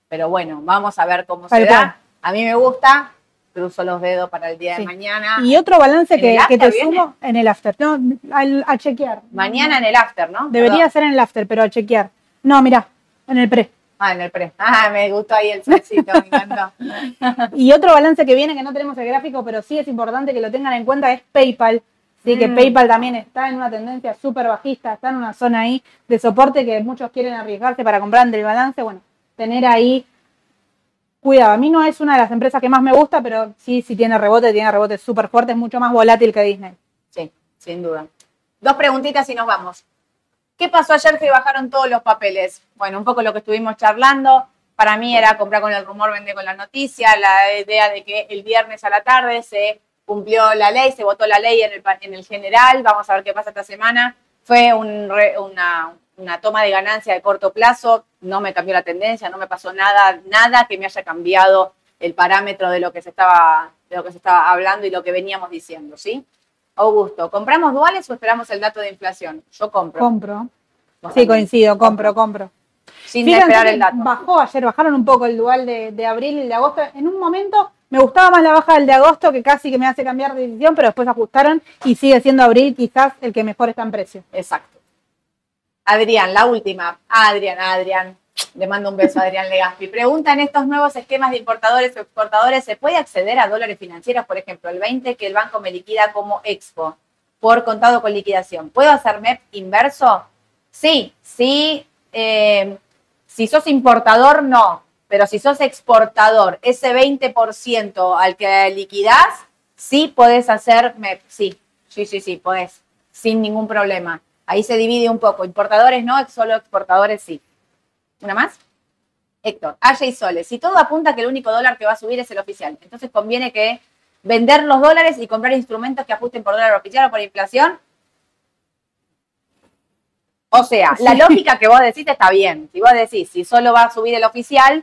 Pero bueno, vamos a ver cómo Tal se da. A mí me gusta, cruzo los dedos para el día Sí. de mañana. Y otro balance ¿En que, te viene? sumo en el after, no, al- a chequear. Mañana en el after, ¿no? Debería Perdón. ser en el after, pero a chequear. No, mira, en el pre. Ah, en el pre. Ah, me gustó ahí el solcito, me encantó. Y otro balance que viene, que no tenemos el gráfico, pero sí es importante que lo tengan en cuenta, es PayPal. Sí, que Mm. PayPal también está en una tendencia súper bajista, está en una zona ahí de soporte que muchos quieren arriesgarse para comprar ante el balance. Bueno, tener ahí cuidado. A mí no es una de las empresas que más me gusta, pero sí, sí tiene rebote, tiene rebote súper fuerte, es mucho más volátil que Disney. Sí, sin duda. Dos preguntitas y nos vamos. ¿Qué pasó ayer que bajaron todos los papeles? Bueno, un poco lo que estuvimos charlando. Para mí era comprar con el rumor, vender con la noticia. La idea de que el viernes a la tarde se cumplió la ley, se votó la ley en el, general. Vamos a ver qué pasa esta semana. Fue un re- una, una toma de ganancia de corto plazo. No me cambió la tendencia, no me pasó nada, nada que me haya cambiado el parámetro de lo que se estaba, de lo que se estaba hablando y lo que veníamos diciendo, ¿sí? Augusto, ¿compramos duales o esperamos el dato de inflación? Yo compro. Compro. Sí, también. coincido, compro, compro. Sin Fíjense esperar el dato. Bajó ayer, bajaron un poco el dual de, de abril y el de agosto. En un momento me gustaba más la baja del de agosto, que casi que me hace cambiar de decisión, pero después ajustaron y sigue siendo abril quizás el que mejor está en precio. Exacto. Adrián, la última. Adrián, Adrián. Le mando un beso a Adrián Legaspi. Pregunta, en estos nuevos esquemas de importadores o exportadores, ¿se puede acceder a dólares financieros? Por ejemplo, el 20 que el banco me liquida como expo por contado con liquidación. ¿Puedo hacer MEP inverso? Sí, sí. eh, si sos importador, no. Pero si sos exportador, ese 20% al que liquidás, sí podés hacer MEP. Sí, sí, sí, sí, podés. Sin ningún problema. Ahí se divide un poco. Importadores no, solo exportadores sí. ¿Una más? Héctor, Aya y Soles. Si todo apunta que el único dólar que va a subir es el oficial, entonces conviene que vender los dólares y comprar instrumentos que ajusten por dólar oficial o por inflación. O sea, la lógica que vos decís está bien. Si vos decís, si solo va a subir el oficial,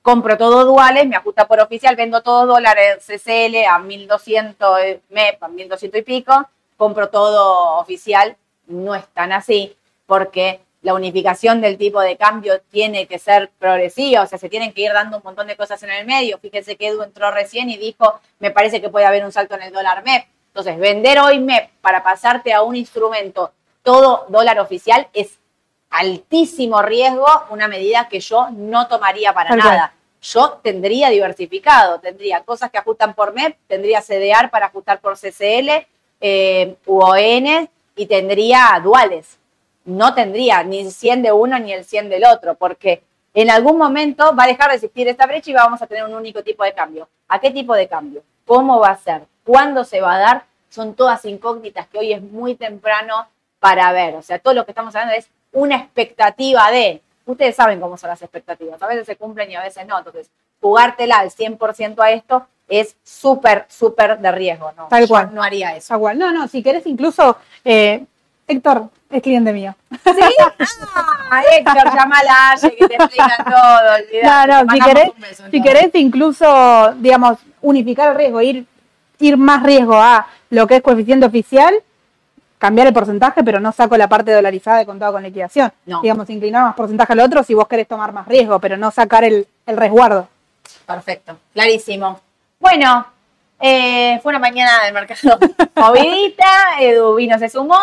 compro todo duales, me ajusta por oficial, vendo todo dólares CCL a 1200 eh, MEP, a 1200 y pico, compro todo oficial. No es tan así, porque la unificación del tipo de cambio tiene que ser progresiva, o sea, se tienen que ir dando un montón de cosas en el medio. Fíjense que Edu entró recién y dijo, me parece que puede haber un salto en el dólar MEP. Entonces, vender hoy MEP para pasarte a un instrumento todo dólar oficial es altísimo riesgo, una medida que yo no tomaría para nada. Yo tendría diversificado, tendría cosas que ajustan por MEP, tendría CDR para ajustar por CCL, eh, UON y tendría duales. No tendría ni el 100 de uno ni el 100 del otro, porque en algún momento va a dejar de existir esta brecha y vamos a tener un único tipo de cambio. ¿A qué tipo de cambio? ¿Cómo va a ser? ¿Cuándo se va a dar? Son todas incógnitas que hoy es muy temprano para ver. O sea, todo lo que estamos hablando es una expectativa de. Ustedes saben cómo son las expectativas. A veces se cumplen y a veces no. Entonces, jugártela al 100% a esto es súper, súper de riesgo. ¿no? Tal Yo cual. no haría eso. Tal cual. No, no, si querés incluso, eh, Héctor es cliente mío. ¿Sí? Ah, Héctor, llamala a Aye que te explican todo. olvidate, No, no, si querés, beso, si querés incluso, digamos, unificar el riesgo, ir, ir más riesgo a lo que es coeficiente oficial, cambiar el porcentaje, pero no saco la parte dolarizada de contado con liquidación. No. Digamos, inclinar más porcentaje al otro si vos querés tomar más riesgo, pero no sacar el, el resguardo. Perfecto, clarísimo. Bueno, eh, fue una mañana del mercado movidita, Edu vino, se sumó.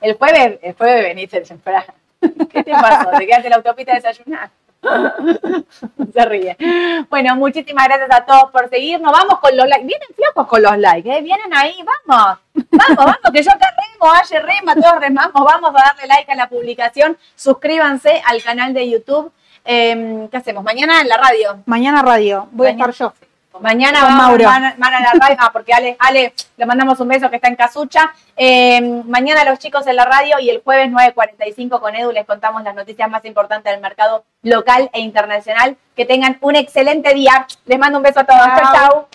El jueves, el jueves veniste temprano. ¿Qué te pasó? ¿Te quedaste en la autopista a desayunar? Se ríe. Bueno, muchísimas gracias a todos por seguirnos. Vamos con los likes. Vienen flacos con los likes, ¿eh? Vienen ahí, vamos. Vamos, vamos, que yo acá remo, Ayer rema, todos remamos. Vamos a darle like a la publicación. Suscríbanse al canal de YouTube. Em, ¿Qué hacemos? Mañana en la radio. Mañana radio, voy Mañana. a estar yo. Mañana Con vamos Mauro. van a la radio, ah, porque Ale, Ale, le mandamos un beso que está en Casucha. Eh, mañana los chicos en la radio y el jueves 9.45 con Edu les contamos las noticias más importantes del mercado local e internacional. Que tengan un excelente día. Les mando un beso a todos. Chao. Chau.